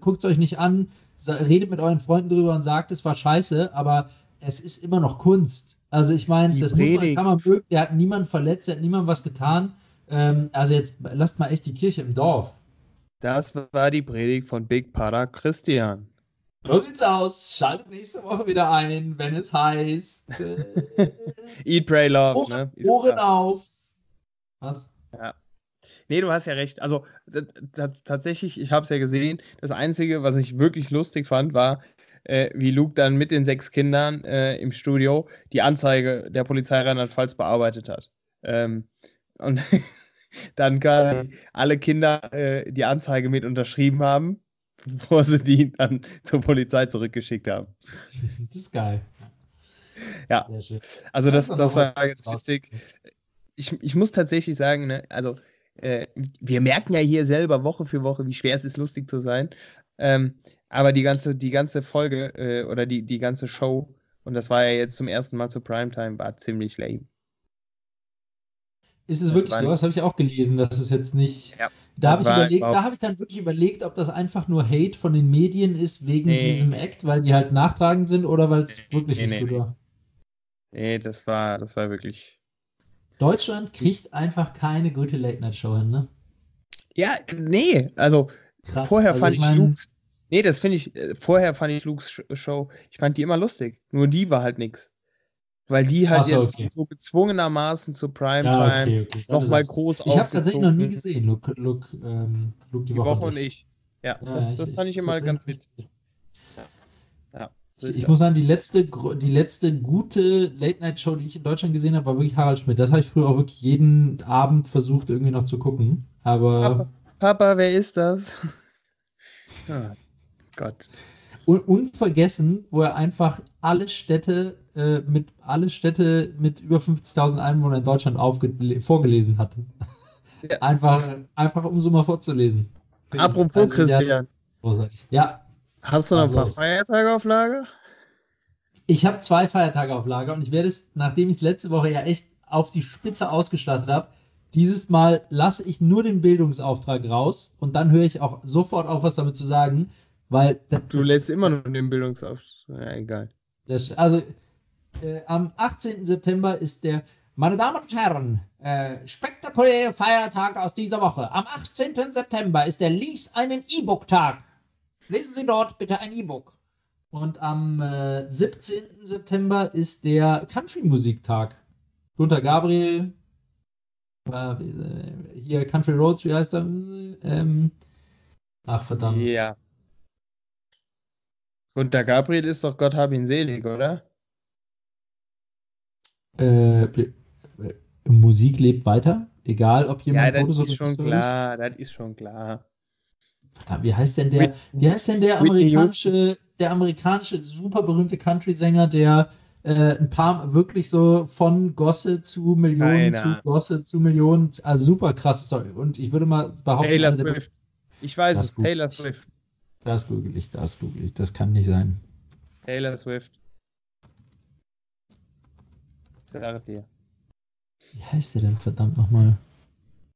Speaker 2: guckt es euch nicht an, redet mit euren Freunden drüber und sagt, es war scheiße, aber es ist immer noch Kunst. Also ich meine, das muss man,
Speaker 1: Predigt.
Speaker 2: kann man mögen, der hat niemanden verletzt, der hat niemandem was getan. Ähm, also jetzt lasst mal echt die Kirche im Dorf.
Speaker 1: Das war die Predigt von Big Para Christian.
Speaker 2: So sieht's aus. Schaltet nächste Woche wieder ein, wenn es heißt. Äh,
Speaker 1: Eat, pray, love.
Speaker 2: Ohren,
Speaker 1: ne? Ist
Speaker 2: Ohren
Speaker 1: klar.
Speaker 2: auf. Was?
Speaker 1: Nee, du hast ja recht. Also tatsächlich, ich habe es ja gesehen. Das Einzige, was ich wirklich lustig fand, war, äh, wie Luke dann mit den sechs Kindern äh, im Studio die Anzeige der Polizei Rheinland-Pfalz bearbeitet hat. Ähm, und dann quasi alle Kinder äh, die Anzeige mit unterschrieben haben, bevor sie die dann zur Polizei zurückgeschickt haben.
Speaker 2: Das ist geil.
Speaker 1: Ja. Also das, das war jetzt witzig. Ich, ich muss tatsächlich sagen, ne, also äh, wir merken ja hier selber Woche für Woche, wie schwer es ist, lustig zu sein. Ähm, aber die ganze, die ganze Folge äh, oder die, die ganze Show, und das war ja jetzt zum ersten Mal zu Primetime, war ziemlich lame.
Speaker 2: Ist es wirklich so? Das habe ich auch gelesen, dass es jetzt nicht.
Speaker 1: Ja,
Speaker 2: da habe ich, überlegt, da habe ich dann wirklich überlegt, ob das einfach nur Hate von den Medien ist wegen
Speaker 1: Nee.
Speaker 2: diesem Act, weil die halt nachtragend sind oder weil es
Speaker 1: Nee,
Speaker 2: wirklich
Speaker 1: nee,
Speaker 2: nicht gut war.
Speaker 1: Nee, das war, das war wirklich.
Speaker 2: Deutschland kriegt einfach keine gute Late-Night-Show hin, ne?
Speaker 1: Ja, nee, also
Speaker 2: Krass.
Speaker 1: vorher
Speaker 2: Also
Speaker 1: fand ich,
Speaker 2: mein,
Speaker 1: Lukes. Nee, das finde ich, äh, vorher fand ich Lukes Sh- Show, ich fand die immer lustig. Nur die war halt nix. Weil die halt
Speaker 2: so,
Speaker 1: jetzt
Speaker 2: okay.
Speaker 1: so gezwungenermaßen zu Primetime
Speaker 2: Ja, okay, okay.
Speaker 1: Nochmal groß
Speaker 2: Ich habe es tatsächlich noch nie gesehen, Luke, Luke, ähm, Luke die,
Speaker 1: Die Woche und ich. Ja,
Speaker 2: Ja,
Speaker 1: das, das fand ich immer ganz witzig. Ja, so
Speaker 2: Ich, ich muss sagen, die letzte, die letzte gute Late-Night-Show, die ich in Deutschland gesehen habe, war wirklich Harald Schmidt. Das habe ich früher auch wirklich jeden Abend versucht, irgendwie noch zu gucken. Aber
Speaker 1: Papa, Papa, wer ist das? Ah, Gott.
Speaker 2: Un unvergessen, wo er einfach alle Städte äh, mit alle Städte mit über 50.000 Einwohnern in Deutschland aufge vorgelesen hat.
Speaker 1: Ja.
Speaker 2: Einfach, einfach um so mal vorzulesen.
Speaker 1: Apropos
Speaker 2: also,
Speaker 1: Christian.
Speaker 2: Ja,
Speaker 1: hast du noch ein
Speaker 2: was
Speaker 1: paar? Feiertage auf Lager?
Speaker 2: Ich habe zwei Feiertage auf Lager und ich werde es, nachdem ich es letzte Woche ja echt auf die Spitze ausgestattet habe, dieses Mal lasse ich nur den Bildungsauftrag raus und dann höre ich auch sofort auf, was damit zu sagen, weil
Speaker 1: Du lässt immer noch den Bildungsauftrag. Ja, egal.
Speaker 2: das, also äh, am 18. September ist der, meine Damen und Herren, äh, spektakuläre Feiertag aus dieser Woche. Am 18. September ist der Lies einen E-Book-Tag. Lesen Sie dort bitte ein E-Book. Und am äh, 17. September ist der Country-Musiktag. Gunter Gabriel, äh, hier Country Roads, wie heißt er? Ähm, ach, verdammt.
Speaker 1: Ja. Und der Gabriel ist doch Gott hab ihn selig, oder?
Speaker 2: Äh, äh, Musik lebt weiter, egal ob
Speaker 1: Ja,
Speaker 2: jemand
Speaker 1: das
Speaker 2: tot ist
Speaker 1: schon klar. Das ist schon klar.
Speaker 2: Verdammt, wie heißt denn der, wie heißt denn der amerikanische, der amerikanische super berühmte Country-Sänger, der äh, ein paar wirklich so von Gosse zu Millionen
Speaker 1: Keine
Speaker 2: zu. Gosse zu Millionen, also super krasse Story. Und ich würde mal behaupten,
Speaker 1: Taylor
Speaker 2: der-
Speaker 1: Swift. Ich weiß
Speaker 2: Das
Speaker 1: es. Taylor Swift.
Speaker 2: Das google ich, das google ich, das kann nicht sein.
Speaker 1: Taylor Swift. Sag dir.
Speaker 2: Wie heißt der denn verdammt nochmal?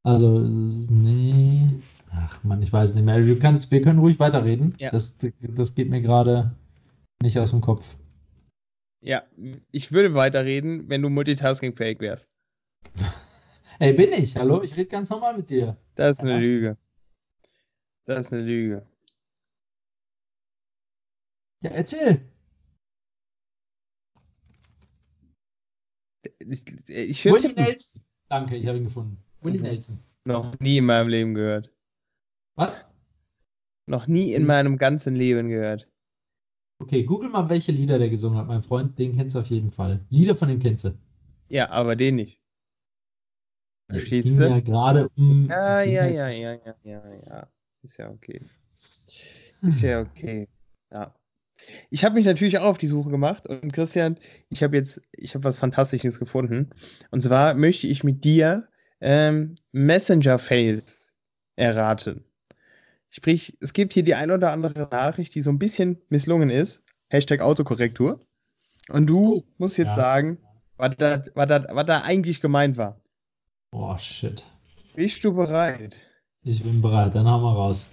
Speaker 2: Also, nee. Ach man, ich weiß nicht mehr. Du kannst, wir können ruhig weiterreden.
Speaker 1: Ja.
Speaker 2: Das, das geht mir gerade nicht aus dem Kopf.
Speaker 1: Ja, ich würde weiterreden, wenn du multitaskingfähig wärst.
Speaker 2: Ey, bin ich? Hallo? Ich rede ganz normal mit dir.
Speaker 1: Das ist eine
Speaker 2: Ja.
Speaker 1: Lüge. Das ist eine Lüge.
Speaker 2: Ja, erzähl.
Speaker 1: Ich, ich
Speaker 2: Willie. Nelson. Danke, ich habe ihn gefunden. Willie. Nelson.
Speaker 1: Noch nie in meinem Leben gehört.
Speaker 2: Was?
Speaker 1: Noch nie in
Speaker 2: Hm.
Speaker 1: meinem ganzen Leben gehört.
Speaker 2: Okay, google mal, welche Lieder der gesungen hat, mein Freund. Den kennst du auf jeden Fall. Lieder von dem kennst du.
Speaker 1: Ja, aber den nicht.
Speaker 2: Es
Speaker 1: Verstehst
Speaker 2: ging
Speaker 1: du?
Speaker 2: ja gerade um. Es ging
Speaker 1: ja, ja, ja, ja, ja, ja. Ist ja okay. Ist ja okay. Ja. Ich habe mich natürlich auch auf die Suche gemacht und Christian, ich habe jetzt, ich habe was Fantastisches gefunden. Und zwar möchte ich mit dir ähm, Messenger-Fails erraten. Sprich, es gibt hier die ein oder andere Nachricht, die so ein bisschen misslungen ist. Hashtag Autokorrektur. Und du
Speaker 2: Oh,
Speaker 1: musst jetzt
Speaker 2: ja.
Speaker 1: sagen, was da, was, da, was da eigentlich gemeint war.
Speaker 2: Boah, shit.
Speaker 1: Bist du bereit?
Speaker 2: Ich bin bereit, dann hauen wir raus.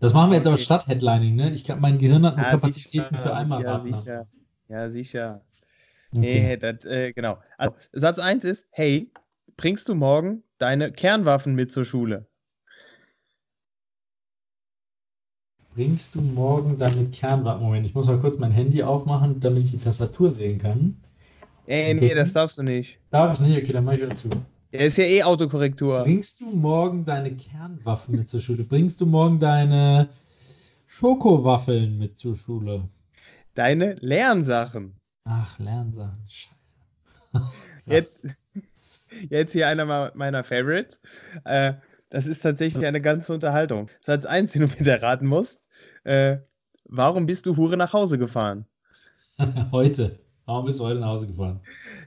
Speaker 2: Das machen wir jetzt aber statt Headlining, ne? Ich kann, mein Gehirn hat nur
Speaker 1: Ja,
Speaker 2: Kapazitäten
Speaker 1: sicher,
Speaker 2: für einmal
Speaker 1: ja,
Speaker 2: raten.
Speaker 1: sicher. Ja, sicher.
Speaker 2: Okay.
Speaker 1: Nee, das, äh, genau. Also, Satz 1 ist, hey, bringst du morgen deine Kernwaffen mit zur Schule?
Speaker 2: Bringst du morgen deine Kernwaffen? Moment, ich muss mal kurz mein Handy aufmachen, damit ich die Tastatur sehen kann.
Speaker 1: Ey, nee, das darfst du nicht.
Speaker 2: Darf ich nicht? Okay, dann mach ich wieder zu.
Speaker 1: Ja, ist ja eh Autokorrektur.
Speaker 2: Bringst du morgen deine Kernwaffen mit zur Schule? Bringst du morgen deine Schokowaffeln mit zur Schule?
Speaker 1: Deine Lernsachen.
Speaker 2: Ach, Lernsachen. Scheiße.
Speaker 1: Jetzt, jetzt hier einer meiner Favorites. Äh, das ist tatsächlich eine ganze Unterhaltung. Satz 1, den du mit erraten musst. Äh, warum bist du Hure nach Hause gefahren?
Speaker 2: Heute. Warum bist du heute nach Hause gefahren?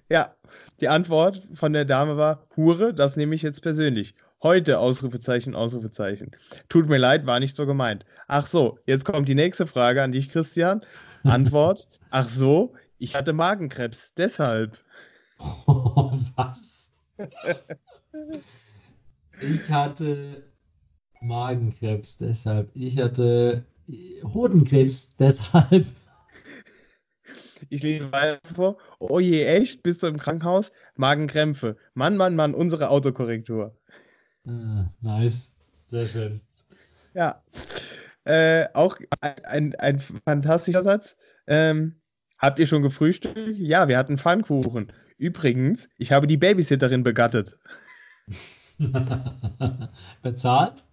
Speaker 1: Ja, die Antwort von der Dame war Hure, das nehme ich jetzt persönlich. Heute Ausrufezeichen, Ausrufezeichen. Tut mir leid, war nicht so gemeint. Ach so, jetzt kommt die nächste Frage an dich, Christian. Antwort: Ach so, ich hatte Magenkrebs, deshalb.
Speaker 2: Was? Ich hatte Magenkrebs, deshalb. Ich hatte Hodenkrebs, deshalb.
Speaker 1: Ich lese weiter vor. Oh je, echt? Bist du im Krankenhaus? Magenkrämpfe. Mann, Mann, Mann, unsere Autokorrektur.
Speaker 2: Ah, nice. Sehr schön.
Speaker 1: Ja. Äh, auch ein, ein, fantastischer Satz. Ähm, habt ihr schon gefrühstückt? Ja, wir hatten Pfannkuchen. Übrigens, ich habe die Babysitterin begattet.
Speaker 2: Bezahlt?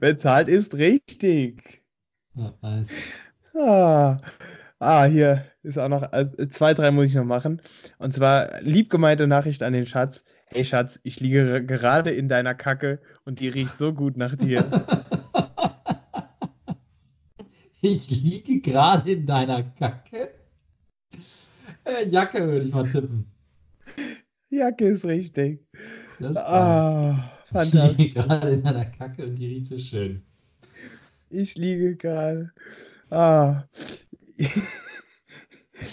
Speaker 1: Bezahlt ist richtig.
Speaker 2: Ja, nice.
Speaker 1: Ah, ah, hier ist auch noch, äh, zwei, drei muss ich noch machen. Und zwar lieb gemeinte Nachricht an den Schatz. Hey Schatz, ich liege gerade in deiner Kacke und die riecht so gut nach dir.
Speaker 2: Ich liege gerade in deiner Kacke. Äh, Jacke würde ich mal tippen.
Speaker 1: Jacke ist richtig.
Speaker 2: Das ist geil.
Speaker 1: Ah,
Speaker 2: Ich liege gerade in deiner Kacke und die riecht so schön.
Speaker 1: Ich liege gerade. Ah.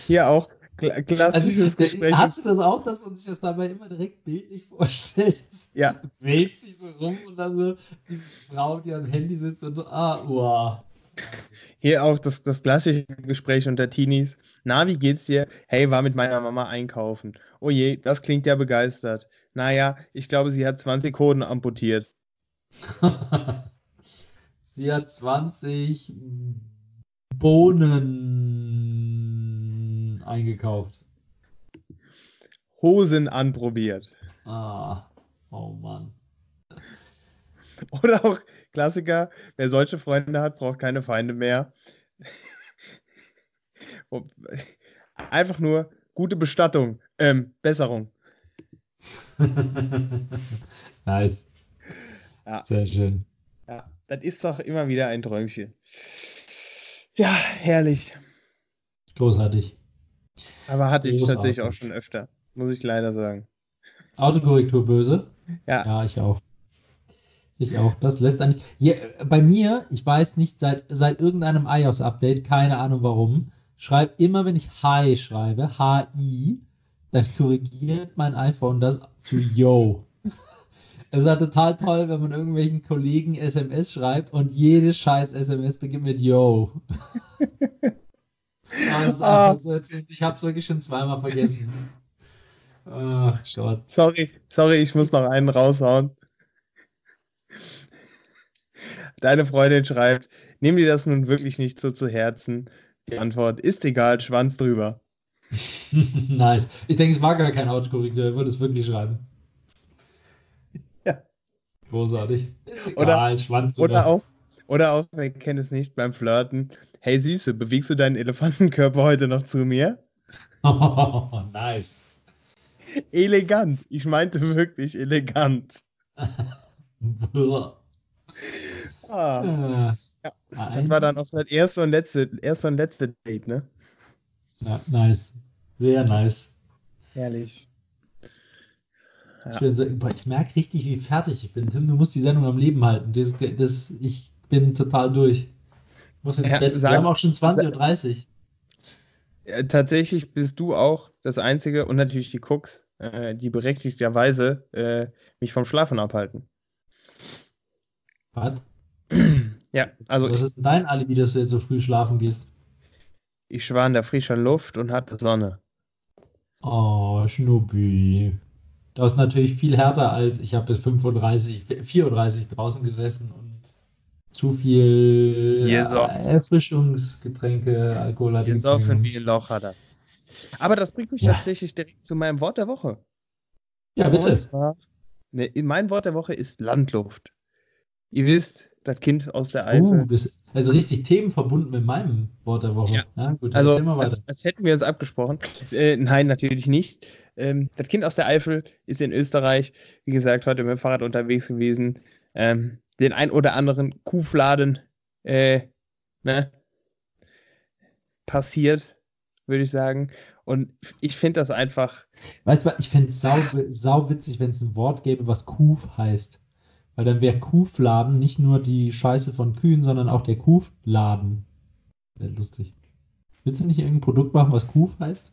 Speaker 1: Hier auch kla
Speaker 2: Also,
Speaker 1: klassisches
Speaker 2: der-
Speaker 1: Gespräch.
Speaker 2: hast du das auch, dass man sich das dabei immer direkt bildlich vorstellt?
Speaker 1: Ja.
Speaker 2: Du wälzt dich so rum und dann so diese Frau, die am Handy sitzt und so, ah, uah.
Speaker 1: Hier auch das, das klassische Gespräch unter Teenies. Na, wie geht's dir? Hey, war mit meiner Mama einkaufen. Oh je, das klingt ja begeistert. Naja, ich glaube, sie hat 20 Hoden amputiert.
Speaker 2: Sie hat 20 Bohnen eingekauft.
Speaker 1: Hosen anprobiert.
Speaker 2: Ah, oh Mann.
Speaker 1: Oder auch Klassiker, wer solche Freunde hat, braucht keine Feinde mehr. Einfach nur gute Bestattung, ähm, Besserung.
Speaker 2: nice.
Speaker 1: Ja.
Speaker 2: Sehr schön.
Speaker 1: Ja, das ist doch immer wieder ein Träumchen. Ja, herrlich.
Speaker 2: Großartig.
Speaker 1: Aber hatte ich tatsächlich auch schon öfter, muss ich leider sagen.
Speaker 2: Autokorrektur böse?
Speaker 1: Ja.
Speaker 2: Ja, ich auch. Ich auch. Das lässt eigentlich. Ja, bei mir, ich weiß nicht, seit, seit irgendeinem iOS-Update, keine Ahnung warum, schreibe immer, wenn ich Hi schreibe, H-I, dann korrigiert mein iPhone das zu Yo. Es ist ja total toll, wenn man irgendwelchen Kollegen SMS schreibt und jede scheiß SMS beginnt mit Yo. Das ist einfach so erzählt. Ich habe es wirklich schon zweimal vergessen. Ach Gott.
Speaker 1: Sorry, sorry, ich muss noch einen raushauen. Deine Freundin schreibt, nimm dir das nun wirklich nicht so zu Herzen. Die Antwort ist egal, Schwanz drüber.
Speaker 2: nice. Ich denke, es war gar kein Autokorrektur, er würde es wirklich schreiben.
Speaker 1: Ja.
Speaker 2: Großartig. Ist
Speaker 1: egal, oder, Schwanz oder auch, oder auch, wir kennen es nicht, beim Flirten. Hey Süße, bewegst du deinen Elefantenkörper heute noch zu mir?
Speaker 2: Oh, nice.
Speaker 1: Elegant. Ich meinte wirklich elegant. ah. Ja, das war dann auch das erste und letzte, erste und letzte Date, ne?
Speaker 2: Ja, nice. Sehr nice.
Speaker 1: Herrlich.
Speaker 2: Ja. Ich, merke richtig, wie fertig ich bin. Tim, du musst die Sendung am Leben halten. Das, das, ich bin total durch. Ich muss ins ja, Bett. Sag, Wir haben auch schon 20.30 Uhr.
Speaker 1: Ja, tatsächlich bist du auch das Einzige und natürlich die Cooks, äh, die berechtigterweise äh, mich vom Schlafen abhalten.
Speaker 2: Was?
Speaker 1: Ja, also.
Speaker 2: Was ist denn dein Alibi, dass du jetzt so früh schlafen gehst?
Speaker 1: Ich war in der frischen Luft und hatte Sonne.
Speaker 2: Oh, Schnuppi. Das ist natürlich viel härter als ich habe bis 35, 34 draußen gesessen und zu viel Erfrischungsgetränke, Alkohol
Speaker 1: hat Gesoffen wie ein Loch hat er. Aber das bringt mich ja. tatsächlich direkt zu meinem Wort der Woche.
Speaker 2: Ja, bitte. Zwar,
Speaker 1: ne, mein Wort der Woche ist Landluft. Ihr wisst, das Kind aus der Eifel. Uh,
Speaker 2: das, also richtig themenverbunden mit meinem Wort der Woche.
Speaker 1: Ja. ja gut, also als, als, hätten wir uns abgesprochen. Äh, nein, natürlich nicht. Ähm, das Kind aus der Eifel ist in Österreich, wie gesagt, heute mit dem Fahrrad unterwegs gewesen. Ähm, den ein oder anderen Kuhfladen äh, ne, passiert, würde ich sagen. Und ich finde das einfach.
Speaker 2: Weißt du, ich fände es sau, sau witzig, wenn es ein Wort gäbe, was Kuf heißt. Weil dann wäre Kuhfladen nicht nur die Scheiße von Kühen, sondern auch der Kuhfladen. Wäre lustig. Willst du nicht irgendein Produkt machen, was Kuf heißt?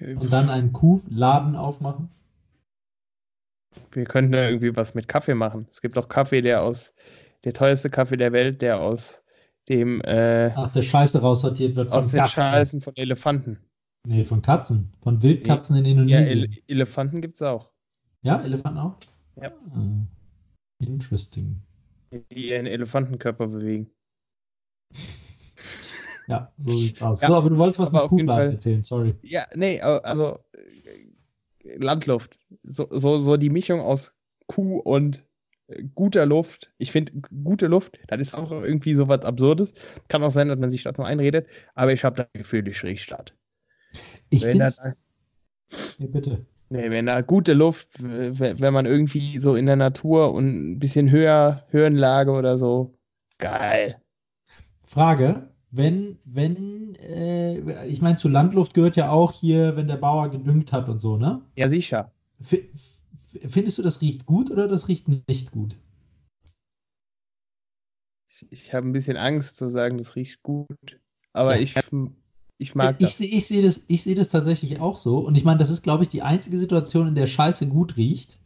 Speaker 2: Und dann einen Kuhfladen aufmachen?
Speaker 1: Wir könnten da irgendwie was mit Kaffee machen. Es gibt auch Kaffee, der aus, der teuerste Kaffee der Welt, der aus dem, äh,
Speaker 2: aus der Scheiße raussortiert wird.
Speaker 1: Aus den Scheißen von Elefanten.
Speaker 2: Nee, von Katzen. Von Wildkatzen nee. in Indonesien.
Speaker 1: Ja, Ele Elefanten gibt es auch.
Speaker 2: Ja, Elefanten auch?
Speaker 1: Ja. Ah,
Speaker 2: interesting.
Speaker 1: Die ihren Elefantenkörper bewegen.
Speaker 2: ja, so sieht's aus. Ja, so, aber du wolltest was mit Kuhfladen erzählen, sorry.
Speaker 1: Ja, nee, also Landluft. So, so, so die Mischung aus Kuh und äh, guter Luft. Ich finde, gute Luft, das ist auch irgendwie so was Absurdes. Kann auch sein, dass man sich das nur einredet, aber ich habe das Gefühl, ich rieche statt.
Speaker 2: Ich finde. Ja, bitte.
Speaker 1: Nee, wenn da gute Luft, wenn man irgendwie so in der Natur und ein bisschen höher, Höhenlage oder so, geil.
Speaker 2: Frage, wenn, wenn, äh, ich meine, zu Landluft gehört ja auch hier, wenn der Bauer gedüngt hat und so, ne?
Speaker 1: Ja, sicher.
Speaker 2: F findest du, das riecht gut oder das riecht nicht gut?
Speaker 1: Ich, ich habe ein bisschen Angst zu sagen, das riecht gut. Aber ja. ich, ich mag
Speaker 2: ich, das. Ich, ich sehe das, seh das tatsächlich auch so. Und ich meine, das ist, glaube ich, die einzige Situation, in der Scheiße gut riecht.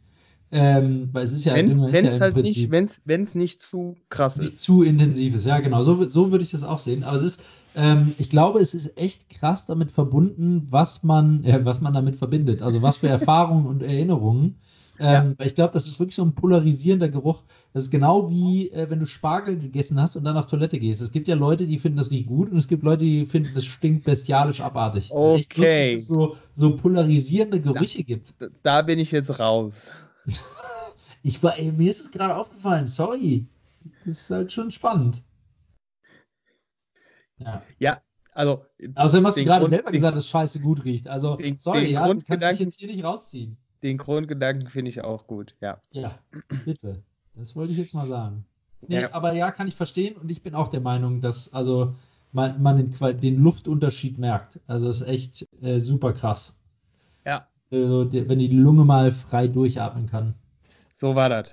Speaker 2: Ähm, weil es ist ja,
Speaker 1: wenn es ja halt nicht, wenn es nicht zu krass
Speaker 2: nicht ist. Nicht zu intensiv ist, ja genau. So, so würde ich das auch sehen. Aber es ist, ähm, ich glaube, es ist echt krass damit verbunden, was man, äh, was man damit verbindet. Also was für Erfahrungen und Erinnerungen. Ähm, ja. Ich glaube, das ist wirklich so ein polarisierender Geruch. Das ist genau wie, äh, wenn du Spargel gegessen hast und dann auf Toilette gehst. Es gibt ja Leute, die finden das riecht gut und es gibt Leute, die finden, das stinkt bestialisch abartig.
Speaker 1: Okay.
Speaker 2: echt lustig, dass es so, so polarisierende Gerüche
Speaker 1: da,
Speaker 2: gibt.
Speaker 1: Da bin ich jetzt raus.
Speaker 2: Ich war, ey, mir ist es gerade aufgefallen, sorry. Das ist halt schon spannend.
Speaker 1: Ja. Ja, also.
Speaker 2: Außerdem hast du gerade selber gesagt, dass Scheiße gut riecht. Also, den, sorry, den ja, du kannst dich jetzt hier nicht rausziehen.
Speaker 1: Den Grundgedanken finde ich auch gut, ja.
Speaker 2: Ja, bitte. Das wollte ich jetzt mal sagen. Nee, ja. aber ja, kann ich verstehen und ich bin auch der Meinung, dass also man, man den, den Luftunterschied merkt. Also das ist echt äh, super krass. Also, wenn die Lunge mal frei durchatmen kann.
Speaker 1: So war das.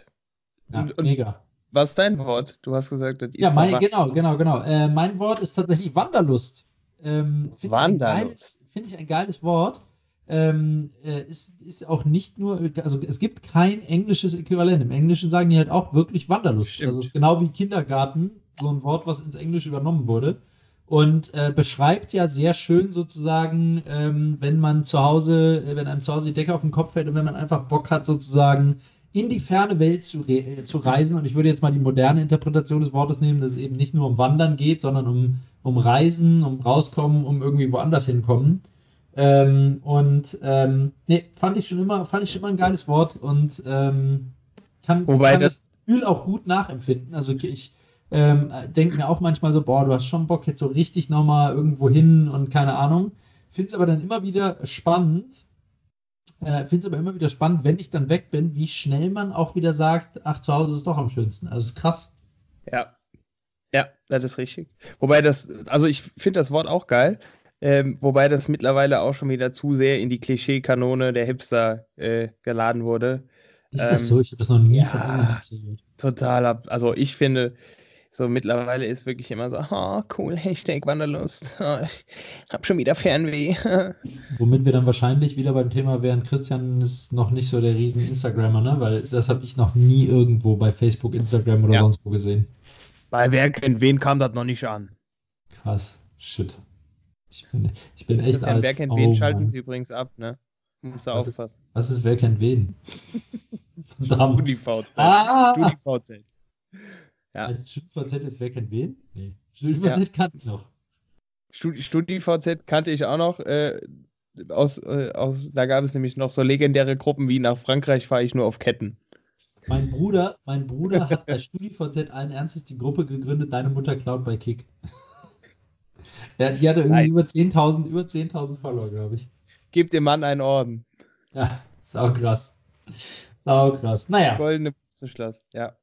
Speaker 2: Ja, und, und mega.
Speaker 1: Was ist dein Wort? Du hast gesagt, das
Speaker 2: ist. Ja, mein, genau, genau, genau. Äh, mein Wort ist tatsächlich Wanderlust. Ähm, Finde
Speaker 1: Wanderlust.
Speaker 2: Ich, find ich ein geiles Wort. Ähm, äh, ist, ist auch nicht nur, also es gibt kein englisches Äquivalent. Im Englischen sagen die halt auch wirklich Wanderlust. Stimmt. Also es ist genau wie Kindergarten, so ein Wort, was ins Englische übernommen wurde und äh, beschreibt ja sehr schön sozusagen, ähm, wenn man zu Hause, äh, wenn einem zu Hause die Decke auf den Kopf fällt und wenn man einfach Bock hat, sozusagen in die ferne Welt zu, re zu reisen. Und ich würde jetzt mal die moderne Interpretation des Wortes nehmen, dass es eben nicht nur um Wandern geht, sondern um, um Reisen, um rauskommen, um irgendwie woanders hinkommen. Ähm, und ähm, nee, fand ich schon immer, fand ich schon immer ein geiles Wort und ähm, kann,
Speaker 1: Wobei
Speaker 2: kann
Speaker 1: das-
Speaker 2: Gefühl auch gut nachempfinden. Also ich ähm, denke mir auch manchmal so, boah, du hast schon Bock jetzt so richtig nochmal irgendwo hin und keine Ahnung. Finde es aber dann immer wieder spannend. Äh, Finde es aber immer wieder spannend, wenn ich dann weg bin, wie schnell man auch wieder sagt, ach, zu Hause ist doch am schönsten. Also es ist krass.
Speaker 1: Ja. Ja, das ist richtig. Wobei das, also ich finde das Wort auch geil, ähm, wobei das mittlerweile auch schon wieder zu sehr in die Klischeekanone der Hipster äh, geladen wurde.
Speaker 2: Ist das
Speaker 1: Ähm,
Speaker 2: so? Ich habe das noch nie
Speaker 1: ja.
Speaker 2: von.
Speaker 1: Total. Also ich finde, so mittlerweile ist wirklich immer so, oh, cool, Hashtag Wanderlust. Oh, ich hab schon wieder Fernweh.
Speaker 2: Womit wir dann wahrscheinlich wieder beim Thema wären, Christian ist noch nicht so der riesen Instagrammer, ne? Weil das habe ich noch nie irgendwo bei Facebook, Instagram oder
Speaker 1: Ja.
Speaker 2: sonst wo gesehen.
Speaker 1: Bei wer kennt wen kam das noch nicht an.
Speaker 2: Krass. Shit. Ich bin, ich bin echt
Speaker 1: Christian,
Speaker 2: alt.
Speaker 1: wer kennt
Speaker 2: Oh,
Speaker 1: wen, schalten
Speaker 2: Mann.
Speaker 1: Sie übrigens ab, ne? Muss da
Speaker 2: Was ist-
Speaker 1: aufpassen.
Speaker 2: Was ist, wer kennt wen? Verdammt.
Speaker 1: StudiVZ.
Speaker 2: Ah!
Speaker 1: StudiVZ. Ja.
Speaker 2: Also StudiVZ jetzt wer kennt wen? Nee. StudiVZ
Speaker 1: Ja.
Speaker 2: kann ich noch.
Speaker 1: Studi- StudiVZ kannte ich auch noch. Äh, aus, äh, aus, da gab es nämlich noch so legendäre Gruppen wie nach Frankreich fahre ich nur auf Ketten.
Speaker 2: Mein Bruder, mein Bruder hat bei StudiVZ allen Ernstes die Gruppe gegründet, Deine Mutter klaut bei Kick. Ja, die hatte irgendwie
Speaker 1: Nice.
Speaker 2: über 10.000 über 10.000 Follower, glaube ich.
Speaker 1: Gib dem Mann einen Orden.
Speaker 2: Ja, sau krass. Sau krass. Naja,
Speaker 1: Goldene Schloss. Ja.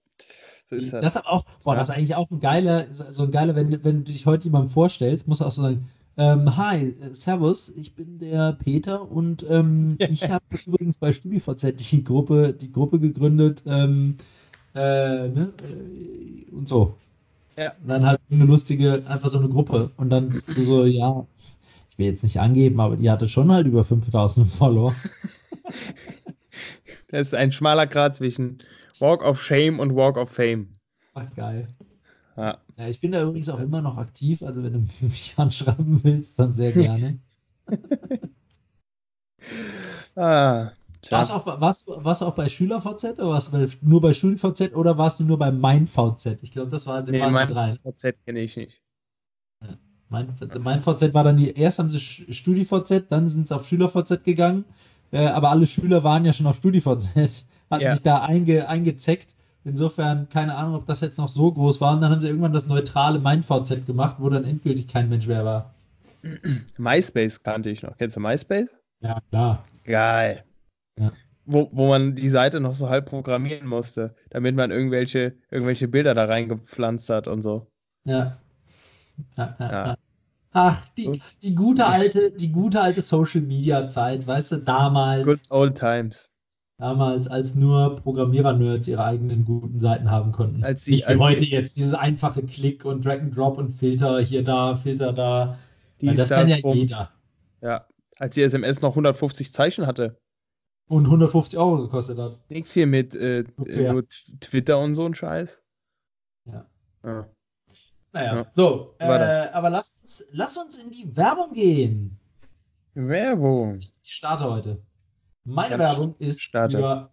Speaker 1: So ist das.
Speaker 2: das ist auch, boah, das ist eigentlich auch ein geiler, so ein geiler, wenn, wenn du dich heute jemandem vorstellst, musst du auch so sagen, ähm, hi, äh, servus, ich bin der Peter und ähm, ich habe übrigens bei StudiVZ die Gruppe, die Gruppe gegründet, ähm, äh, ne, äh, und so.
Speaker 1: Ja.
Speaker 2: Und dann halt eine lustige, einfach so eine Gruppe. Und dann so, so, ja, ich will jetzt nicht angeben, aber die hatte schon halt über 5000 Follower.
Speaker 1: Das ist ein schmaler Grad zwischen Walk of Shame und Walk of Fame.
Speaker 2: Ach, geil.
Speaker 1: Ja.
Speaker 2: Ja, ich bin da übrigens auch immer noch aktiv, also wenn du mich anschreiben willst, dann sehr gerne.
Speaker 1: Ah.
Speaker 2: Warst du auch, bei- warst, warst du auch bei SchülerVZ oder warst du nur bei SchulVZ oder warst du nur bei MeinVZ? Ich glaube, das war
Speaker 1: Nee,
Speaker 2: waren die
Speaker 1: mein
Speaker 2: drei.
Speaker 1: VZ kenne ich nicht.
Speaker 2: Mein, MeinVZ war dann die, erst haben sie StudiVZ, dann sind sie auf SchülerVZ gegangen, äh, aber alle Schüler waren ja schon auf StudiVZ, hatten
Speaker 1: Ja.
Speaker 2: sich da einge, eingezeckt. Insofern, keine Ahnung, ob das jetzt noch so groß war. Und dann haben sie irgendwann das neutrale MeinVZ gemacht, wo dann endgültig kein Mensch mehr war.
Speaker 1: MySpace kannte ich noch. Kennst du MySpace?
Speaker 2: Ja, klar.
Speaker 1: Geil.
Speaker 2: Ja.
Speaker 1: Wo, wo man die Seite noch so halb programmieren musste, damit man irgendwelche, irgendwelche Bilder da reingepflanzt hat und so.
Speaker 2: Ja. Ja, ja. Ach, die, die gute alte, die gute alte Social Media Zeit, weißt du, damals,
Speaker 1: Good old times.
Speaker 2: Damals, als nur Programmierer-Nerds ihre eigenen guten Seiten haben konnten.
Speaker 1: Als die-
Speaker 2: Nicht wie
Speaker 1: als
Speaker 2: heute
Speaker 1: die-
Speaker 2: jetzt, dieses einfache Klick und Drag and Drop und Filter hier da, Filter da. Weil das kann ja jeder.
Speaker 1: Ja. Als die SMS noch 150 Zeichen hatte.
Speaker 2: Und 150 Euro gekostet hat.
Speaker 1: Nichts hier mit äh,
Speaker 2: Okay.
Speaker 1: Twitter und so ein Scheiß.
Speaker 2: Ja.
Speaker 1: Ja.
Speaker 2: Naja,
Speaker 1: Ja.
Speaker 2: so, äh, aber lass uns, lass uns in die Werbung gehen.
Speaker 1: Werbung.
Speaker 2: Ich starte heute. Meine
Speaker 1: Ja,
Speaker 2: Werbung ist
Speaker 1: starte.
Speaker 2: für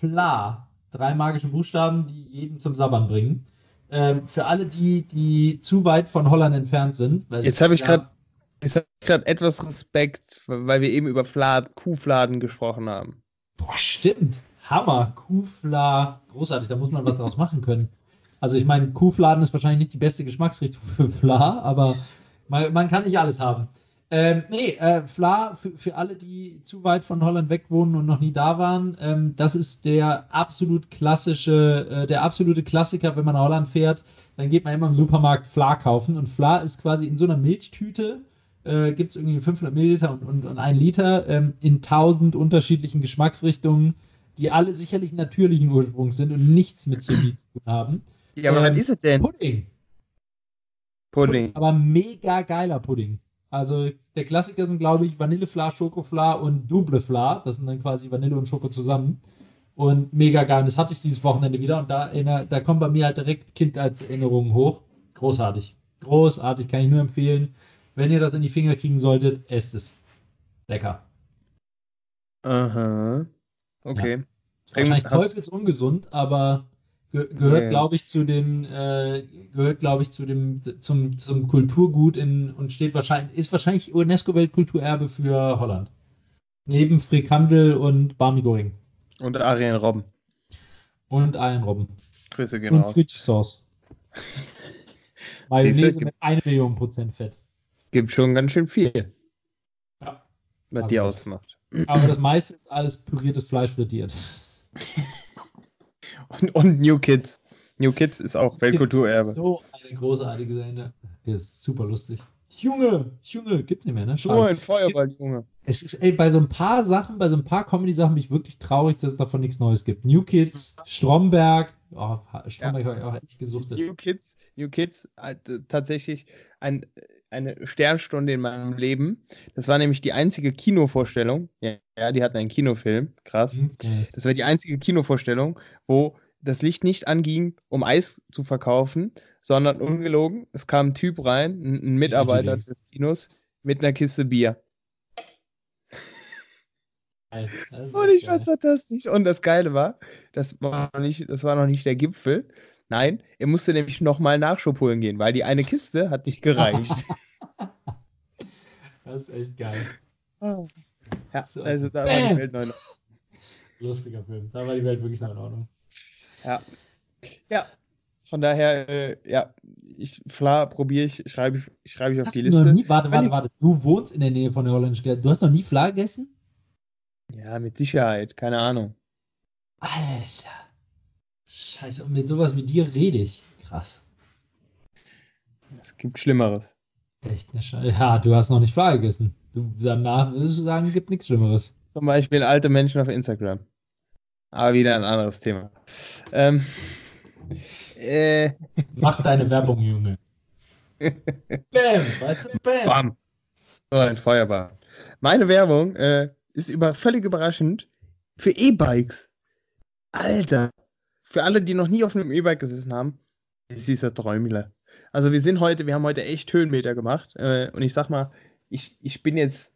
Speaker 2: FLA. Drei magische Buchstaben, die jeden zum Sabbern bringen. Ähm, für alle, die, die zu weit von Holland entfernt sind. weil
Speaker 1: Jetzt habe ich gerade hab etwas Respekt, weil wir eben über Flad, Kuhfladen gesprochen haben.
Speaker 2: Boah, stimmt. Hammer. Kuhfla. Großartig, da muss man was draus machen können. Also ich meine, Kuhfladen ist wahrscheinlich nicht die beste Geschmacksrichtung für Fla, aber man, man kann nicht alles haben. Ähm, nee, äh, Fla, für, für alle, die zu weit von Holland weg wohnen und noch nie da waren, ähm, das ist der absolut klassische, äh, der absolute Klassiker, wenn man nach Holland fährt, dann geht man immer im Supermarkt Fla kaufen und Fla ist quasi in so einer Milchtüte, äh, gibt es irgendwie 500 Milliliter und, und, und ein Liter ähm, in tausend unterschiedlichen Geschmacksrichtungen, die alle sicherlich natürlichen Ursprungs sind und nichts mit Chemie zu tun haben.
Speaker 1: Ja, aber
Speaker 2: Ähm,
Speaker 1: was ist es denn?
Speaker 2: Pudding.
Speaker 1: Pudding.
Speaker 2: Aber mega geiler Pudding. Also der Klassiker sind, glaube ich, Vanillefla, Schokofla und Doublefla. Das sind dann quasi Vanille und Schoko zusammen. Und mega geil. Das hatte ich dieses Wochenende wieder. Und da, erinner- da kommen bei mir halt direkt Kindheitserinnerungen hoch. Großartig. Großartig, kann ich nur empfehlen. Wenn ihr das in die Finger kriegen solltet, esst es. Lecker.
Speaker 1: Aha. Okay. Bring-
Speaker 2: Wahrscheinlich
Speaker 1: hast-
Speaker 2: teufelsungesund, aber Ge gehört,
Speaker 1: Ja.
Speaker 2: glaube ich, zu den, äh, gehört, glaube ich, zu dem, zum, zum Kulturgut in, und steht wahrscheinlich, ist wahrscheinlich UNESCO-Weltkulturerbe für Holland. Neben Frikandel und Barmi Goring.
Speaker 1: Und Arjen Robben.
Speaker 2: Und Eilenrobben.
Speaker 1: Grüße gehen
Speaker 2: Und
Speaker 1: raus.
Speaker 2: Frittensauce. Mayonnaise mit 1 Million Prozent Fett.
Speaker 1: Gibt schon ganz schön viel,
Speaker 2: Ja.
Speaker 1: was
Speaker 2: Also
Speaker 1: die ausmacht.
Speaker 2: Aber das meiste ist alles püriertes Fleisch frittiert.
Speaker 1: Und, und New Kids. New Kids ist auch Weltkulturerbe.
Speaker 2: So eine großartige Sende. Der ist super lustig. Junge, Junge, gibt's nicht mehr, ne?
Speaker 1: So ein Feuerball, Junge.
Speaker 2: Es ist, ey, bei so ein paar Sachen, bei so ein paar Comedy-Sachen bin ich wirklich traurig, dass es davon nichts Neues gibt. New Kids, Stromberg, oh, Stromberg habe ich auch echt gesuchtet.
Speaker 1: New Kids, New Kids äh, tatsächlich ein, eine Sternstunde in meinem Leben. Das war nämlich die einzige Kinovorstellung. Ja, ja die hatten einen Kinofilm. Krass.
Speaker 2: Hm, ja,
Speaker 1: Das war die einzige Kinovorstellung, wo das Licht nicht anging, um Eis zu verkaufen, sondern ungelogen. Es kam ein Typ rein, ein, Mitarbeiter des Kinos, mit einer Kiste Bier. Und ich fand's fantastisch. Und das Geile war, das war noch nicht, das war noch nicht der Gipfel. Nein, er musste nämlich nochmal Nachschub holen gehen, weil die eine Kiste hat nicht gereicht.
Speaker 2: Das ist echt geil.
Speaker 1: ja,
Speaker 2: So.
Speaker 1: also da war die Welt neu.
Speaker 2: Lustiger Film. Da war die Welt wirklich noch in Ordnung.
Speaker 1: Ja. Ja. Von daher, äh, ja, ich, Fla probiere ich, schreibe ich, schreibe ich auf
Speaker 2: Hast
Speaker 1: die
Speaker 2: du noch
Speaker 1: Liste.
Speaker 2: nie, warte, warte, warte. Du wohnst in der Nähe von der holländischen Grenze. Du hast noch nie Fla gegessen?
Speaker 1: Ja, mit Sicherheit, keine Ahnung.
Speaker 2: Alter. Scheiße, und mit sowas wie dir rede ich. Krass.
Speaker 1: Es gibt Schlimmeres.
Speaker 2: Echt eine Scheiße. Ja, du hast noch nicht Fla gegessen. Du danach würdest du sagen, gibt nichts Schlimmeres.
Speaker 1: Zum Beispiel alte Menschen auf Instagram. Aber wieder ein anderes Thema. Ähm, äh,
Speaker 2: Mach deine Werbung, Junge. Bam, weißt du, bam.
Speaker 1: bam. So ein Feuerball. Meine Werbung äh, ist über, völlig überraschend für E-Bikes. Alter. Für alle, die noch nie auf einem E-Bike gesessen haben, ist dieser Träumler. Also wir sind heute, wir haben heute echt Höhenmeter gemacht. Äh, und ich sag mal, ich, ich bin jetzt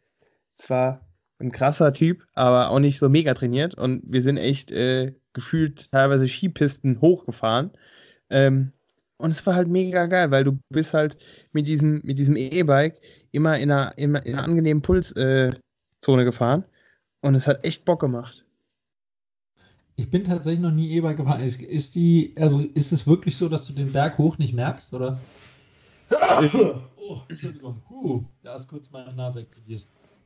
Speaker 1: zwar ein krasser Typ, aber auch nicht so mega trainiert. Und wir sind echt äh, gefühlt teilweise Skipisten hochgefahren. Ähm, und es war halt mega geil, weil du bist halt mit diesem, mit diesem E-Bike immer in einer, immer in einer angenehmen Pulszone äh, gefahren. Und es hat echt Bock gemacht.
Speaker 2: Ich bin tatsächlich noch nie E-Bike gefahren. Ist, ist die, also ist es wirklich so, dass du den Berg hoch nicht merkst, oder? Oh, Entschuldigung. Huh, da ist kurz meine Nase explodiert.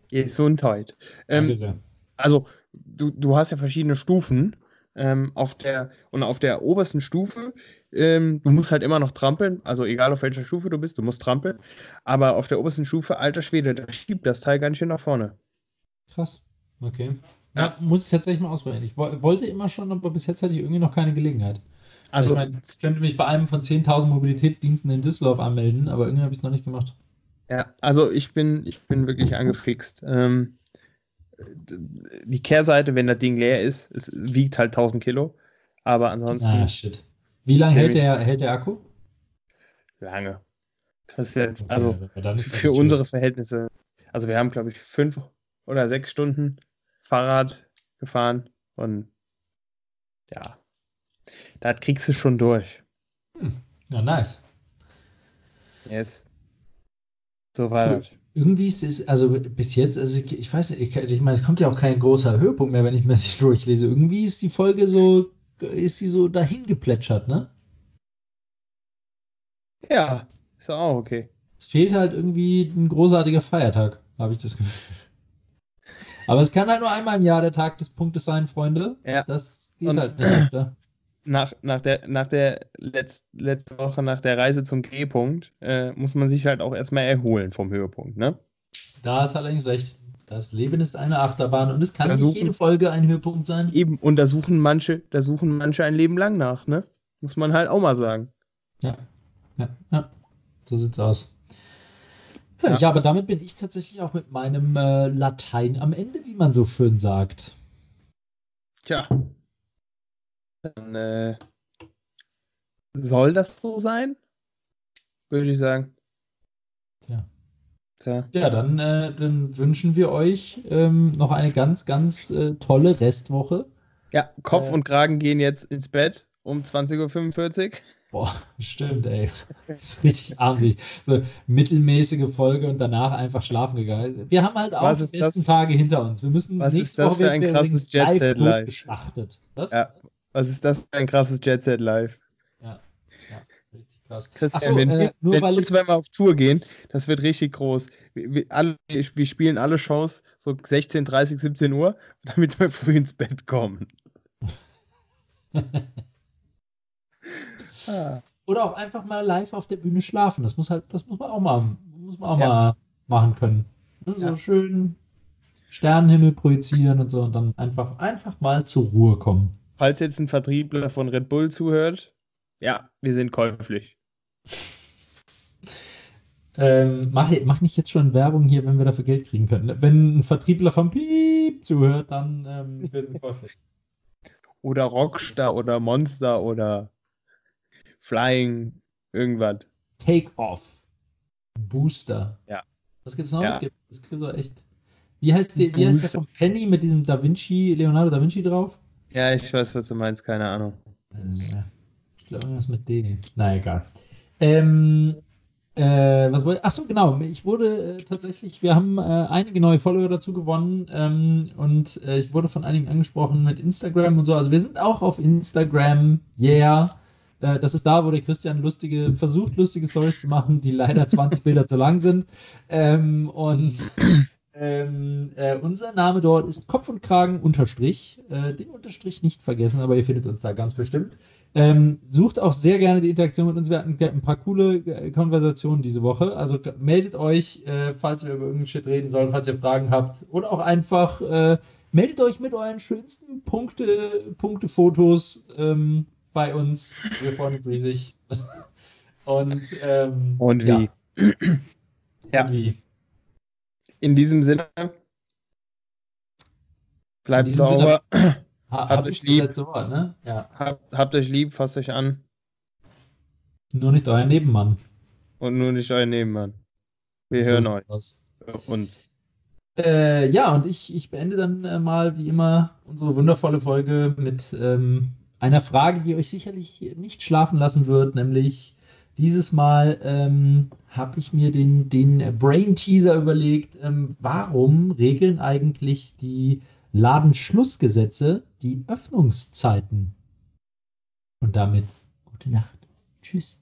Speaker 1: Gesundheit. Ähm,
Speaker 2: sehr.
Speaker 1: also, du, du hast ja verschiedene Stufen. Ähm, auf der, und auf der obersten Stufe, ähm, du musst halt immer noch trampeln, also egal auf welcher Stufe du bist, du musst trampeln. Aber auf der obersten Stufe, alter Schwede, da schiebt das Teil ganz schön nach vorne.
Speaker 2: Krass. Okay. Ja, muss ich tatsächlich mal ausprobieren. Ich wo- wollte immer schon, aber bis jetzt hatte ich irgendwie noch keine Gelegenheit.
Speaker 1: Also,
Speaker 2: ich meine, ich könnte mich bei einem von 10.000 Mobilitätsdiensten in Düsseldorf anmelden, aber irgendwie habe ich es noch nicht gemacht.
Speaker 1: Ja, also ich bin, ich bin wirklich angefixt. Ähm, die Kehrseite, wenn das Ding leer ist, es wiegt halt 1000 Kilo. Aber ansonsten
Speaker 2: Ah, shit. Wie lange hält der, hält der Akku?
Speaker 1: lange. Christian,
Speaker 2: Okay,
Speaker 1: also
Speaker 2: ja, ist das
Speaker 1: für unsere Verhältnisse, also wir haben, glaube ich, fünf oder sechs Stunden Fahrrad gefahren und ja, da kriegst du schon durch.
Speaker 2: Ja, nice.
Speaker 1: Jetzt. So war
Speaker 2: Cool. Irgendwie ist es, also bis jetzt, also ich, ich weiß nicht, ich, ich meine, es kommt ja auch kein großer Höhepunkt mehr, wenn ich mir das durchlese. Irgendwie ist die Folge so, ist sie so dahin geplätschert, ne?
Speaker 1: Ja, ist auch okay.
Speaker 2: Es fehlt halt irgendwie ein großartiger Feiertag, habe ich das Gefühl. Aber es kann halt nur einmal im Jahr der Tag des Punktes sein, Freunde.
Speaker 1: Ja.
Speaker 2: Das geht
Speaker 1: Und-
Speaker 2: halt nicht öfter.
Speaker 1: Nach, nach der, nach der Letz, letzte Woche, nach der Reise zum G-Punkt, äh, muss man sich halt auch erstmal erholen vom Höhepunkt, ne?
Speaker 2: Da ist allerdings recht. Das Leben ist eine Achterbahn und es kann
Speaker 1: Versuchen-
Speaker 2: nicht jede Folge ein Höhepunkt sein.
Speaker 1: Eben, und da suchen manche, da suchen manche ein Leben lang nach, ne? Muss man halt auch mal sagen.
Speaker 2: Ja, ja, ja. So sieht's aus. Ja,
Speaker 1: Ja.
Speaker 2: ja, aber damit bin ich tatsächlich auch mit meinem äh, Latein am Ende, wie man so schön sagt.
Speaker 1: Tja. Dann äh, soll das so sein? Würde ich sagen.
Speaker 2: Tja.
Speaker 1: Tja.
Speaker 2: Ja, dann, äh, dann wünschen wir euch ähm, noch eine ganz, ganz äh, tolle Restwoche.
Speaker 1: Ja, Kopf
Speaker 2: Äh.
Speaker 1: und Kragen gehen jetzt ins Bett um 20.45 Uhr.
Speaker 2: Boah, stimmt, ey. Das ist richtig armselig. So mittelmäßige Folge und danach einfach schlafen gegangen. Wir haben halt auch die besten
Speaker 1: das?
Speaker 2: Tage hinter uns. Wir müssen
Speaker 1: Was
Speaker 2: nächste
Speaker 1: ist das
Speaker 2: Woche
Speaker 1: für ein krasses
Speaker 2: live
Speaker 1: Jet-Set live?
Speaker 2: Was?
Speaker 1: Ja. Was ist das für ein krasses Jet Set live?
Speaker 2: Ja, ja, richtig krass.
Speaker 1: Christian,
Speaker 2: so,
Speaker 1: wenn,
Speaker 2: äh,
Speaker 1: wir, wenn wir zweimal auf Tour gehen, das wird richtig groß. Wir, wir, alle, wir spielen alle Shows so 16, 30, 17 Uhr, damit wir früh ins Bett kommen. Ah,
Speaker 2: oder auch einfach mal live auf der Bühne schlafen. Das muss halt, das muss man auch mal, muss man auch
Speaker 1: Ja.
Speaker 2: mal machen können. Ne, So
Speaker 1: Ja.
Speaker 2: schön Sternenhimmel projizieren und so und dann einfach, einfach mal zur Ruhe kommen.
Speaker 1: Falls jetzt ein Vertriebler von Red Bull zuhört, ja, wir sind käuflich.
Speaker 2: Ähm, mach, mach nicht jetzt schon Werbung hier, wenn wir dafür Geld kriegen können. Wenn ein Vertriebler vom Piep zuhört, dann ähm, wir sind käuflich.
Speaker 1: Oder Rockstar oder Monster oder Flying, irgendwas.
Speaker 2: Take Off. Booster.
Speaker 1: Ja.
Speaker 2: Was gibt's noch?
Speaker 1: Ja.
Speaker 2: Gibt- Es gibt doch echt. Wie heißt, der, wie heißt der von Penny mit diesem Da Vinci, Leonardo da Vinci drauf?
Speaker 1: Ja, ich weiß, was du meinst, keine Ahnung.
Speaker 2: Äh, Ich glaube, irgendwas mit D. Na egal. Ähm, äh, was wollte Achso, genau. Ich wurde äh, tatsächlich, wir haben äh, einige neue Follower dazu gewonnen ähm, und äh, ich wurde von einigen angesprochen mit Instagram und so. Also wir sind auch auf Instagram, yeah. Äh, das ist da, wo der Christian lustige, versucht, lustige Stories zu machen, die leider 20 Bilder zu lang sind. Ähm, und ähm, äh, unser Name dort ist Kopf und Kragen Unterstrich. Äh, den Unterstrich nicht vergessen, aber ihr findet uns da ganz bestimmt. Ähm, sucht auch sehr gerne die Interaktion mit uns. Wir hatten ein paar coole äh, Konversationen diese Woche. Also meldet euch, äh, falls wir über irgendeinen Shit reden sollen, falls ihr Fragen habt. Oder auch einfach äh, meldet euch mit euren schönsten Punkte, Punkte-Fotos ähm, bei uns. Wir freuen uns riesig. Und, ähm,
Speaker 1: Und
Speaker 2: ja.
Speaker 1: wie? Ja.
Speaker 2: Und wie?
Speaker 1: In diesem Sinne, bleibt
Speaker 2: diesem Sinne-
Speaker 1: sauber,
Speaker 2: Ha,
Speaker 1: Habt
Speaker 2: hab
Speaker 1: euch lieb.
Speaker 2: letzte Wort, ne? Ja.
Speaker 1: habt, habt euch lieb, fasst euch an
Speaker 2: Nur nicht euer Nebenmann.
Speaker 1: und nur nicht euer Nebenmann. Wir
Speaker 2: So
Speaker 1: hören euch. Uns.
Speaker 2: Äh, ja, und ich, ich beende dann äh, mal wie immer unsere wundervolle Folge mit ähm, einer Frage, die euch sicherlich nicht schlafen lassen wird, nämlich dieses Mal ähm, habe ich mir den, den Brain Teaser überlegt, ähm, warum regeln eigentlich die Ladenschlussgesetze die Öffnungszeiten? Und damit gute Nacht. Tschüss.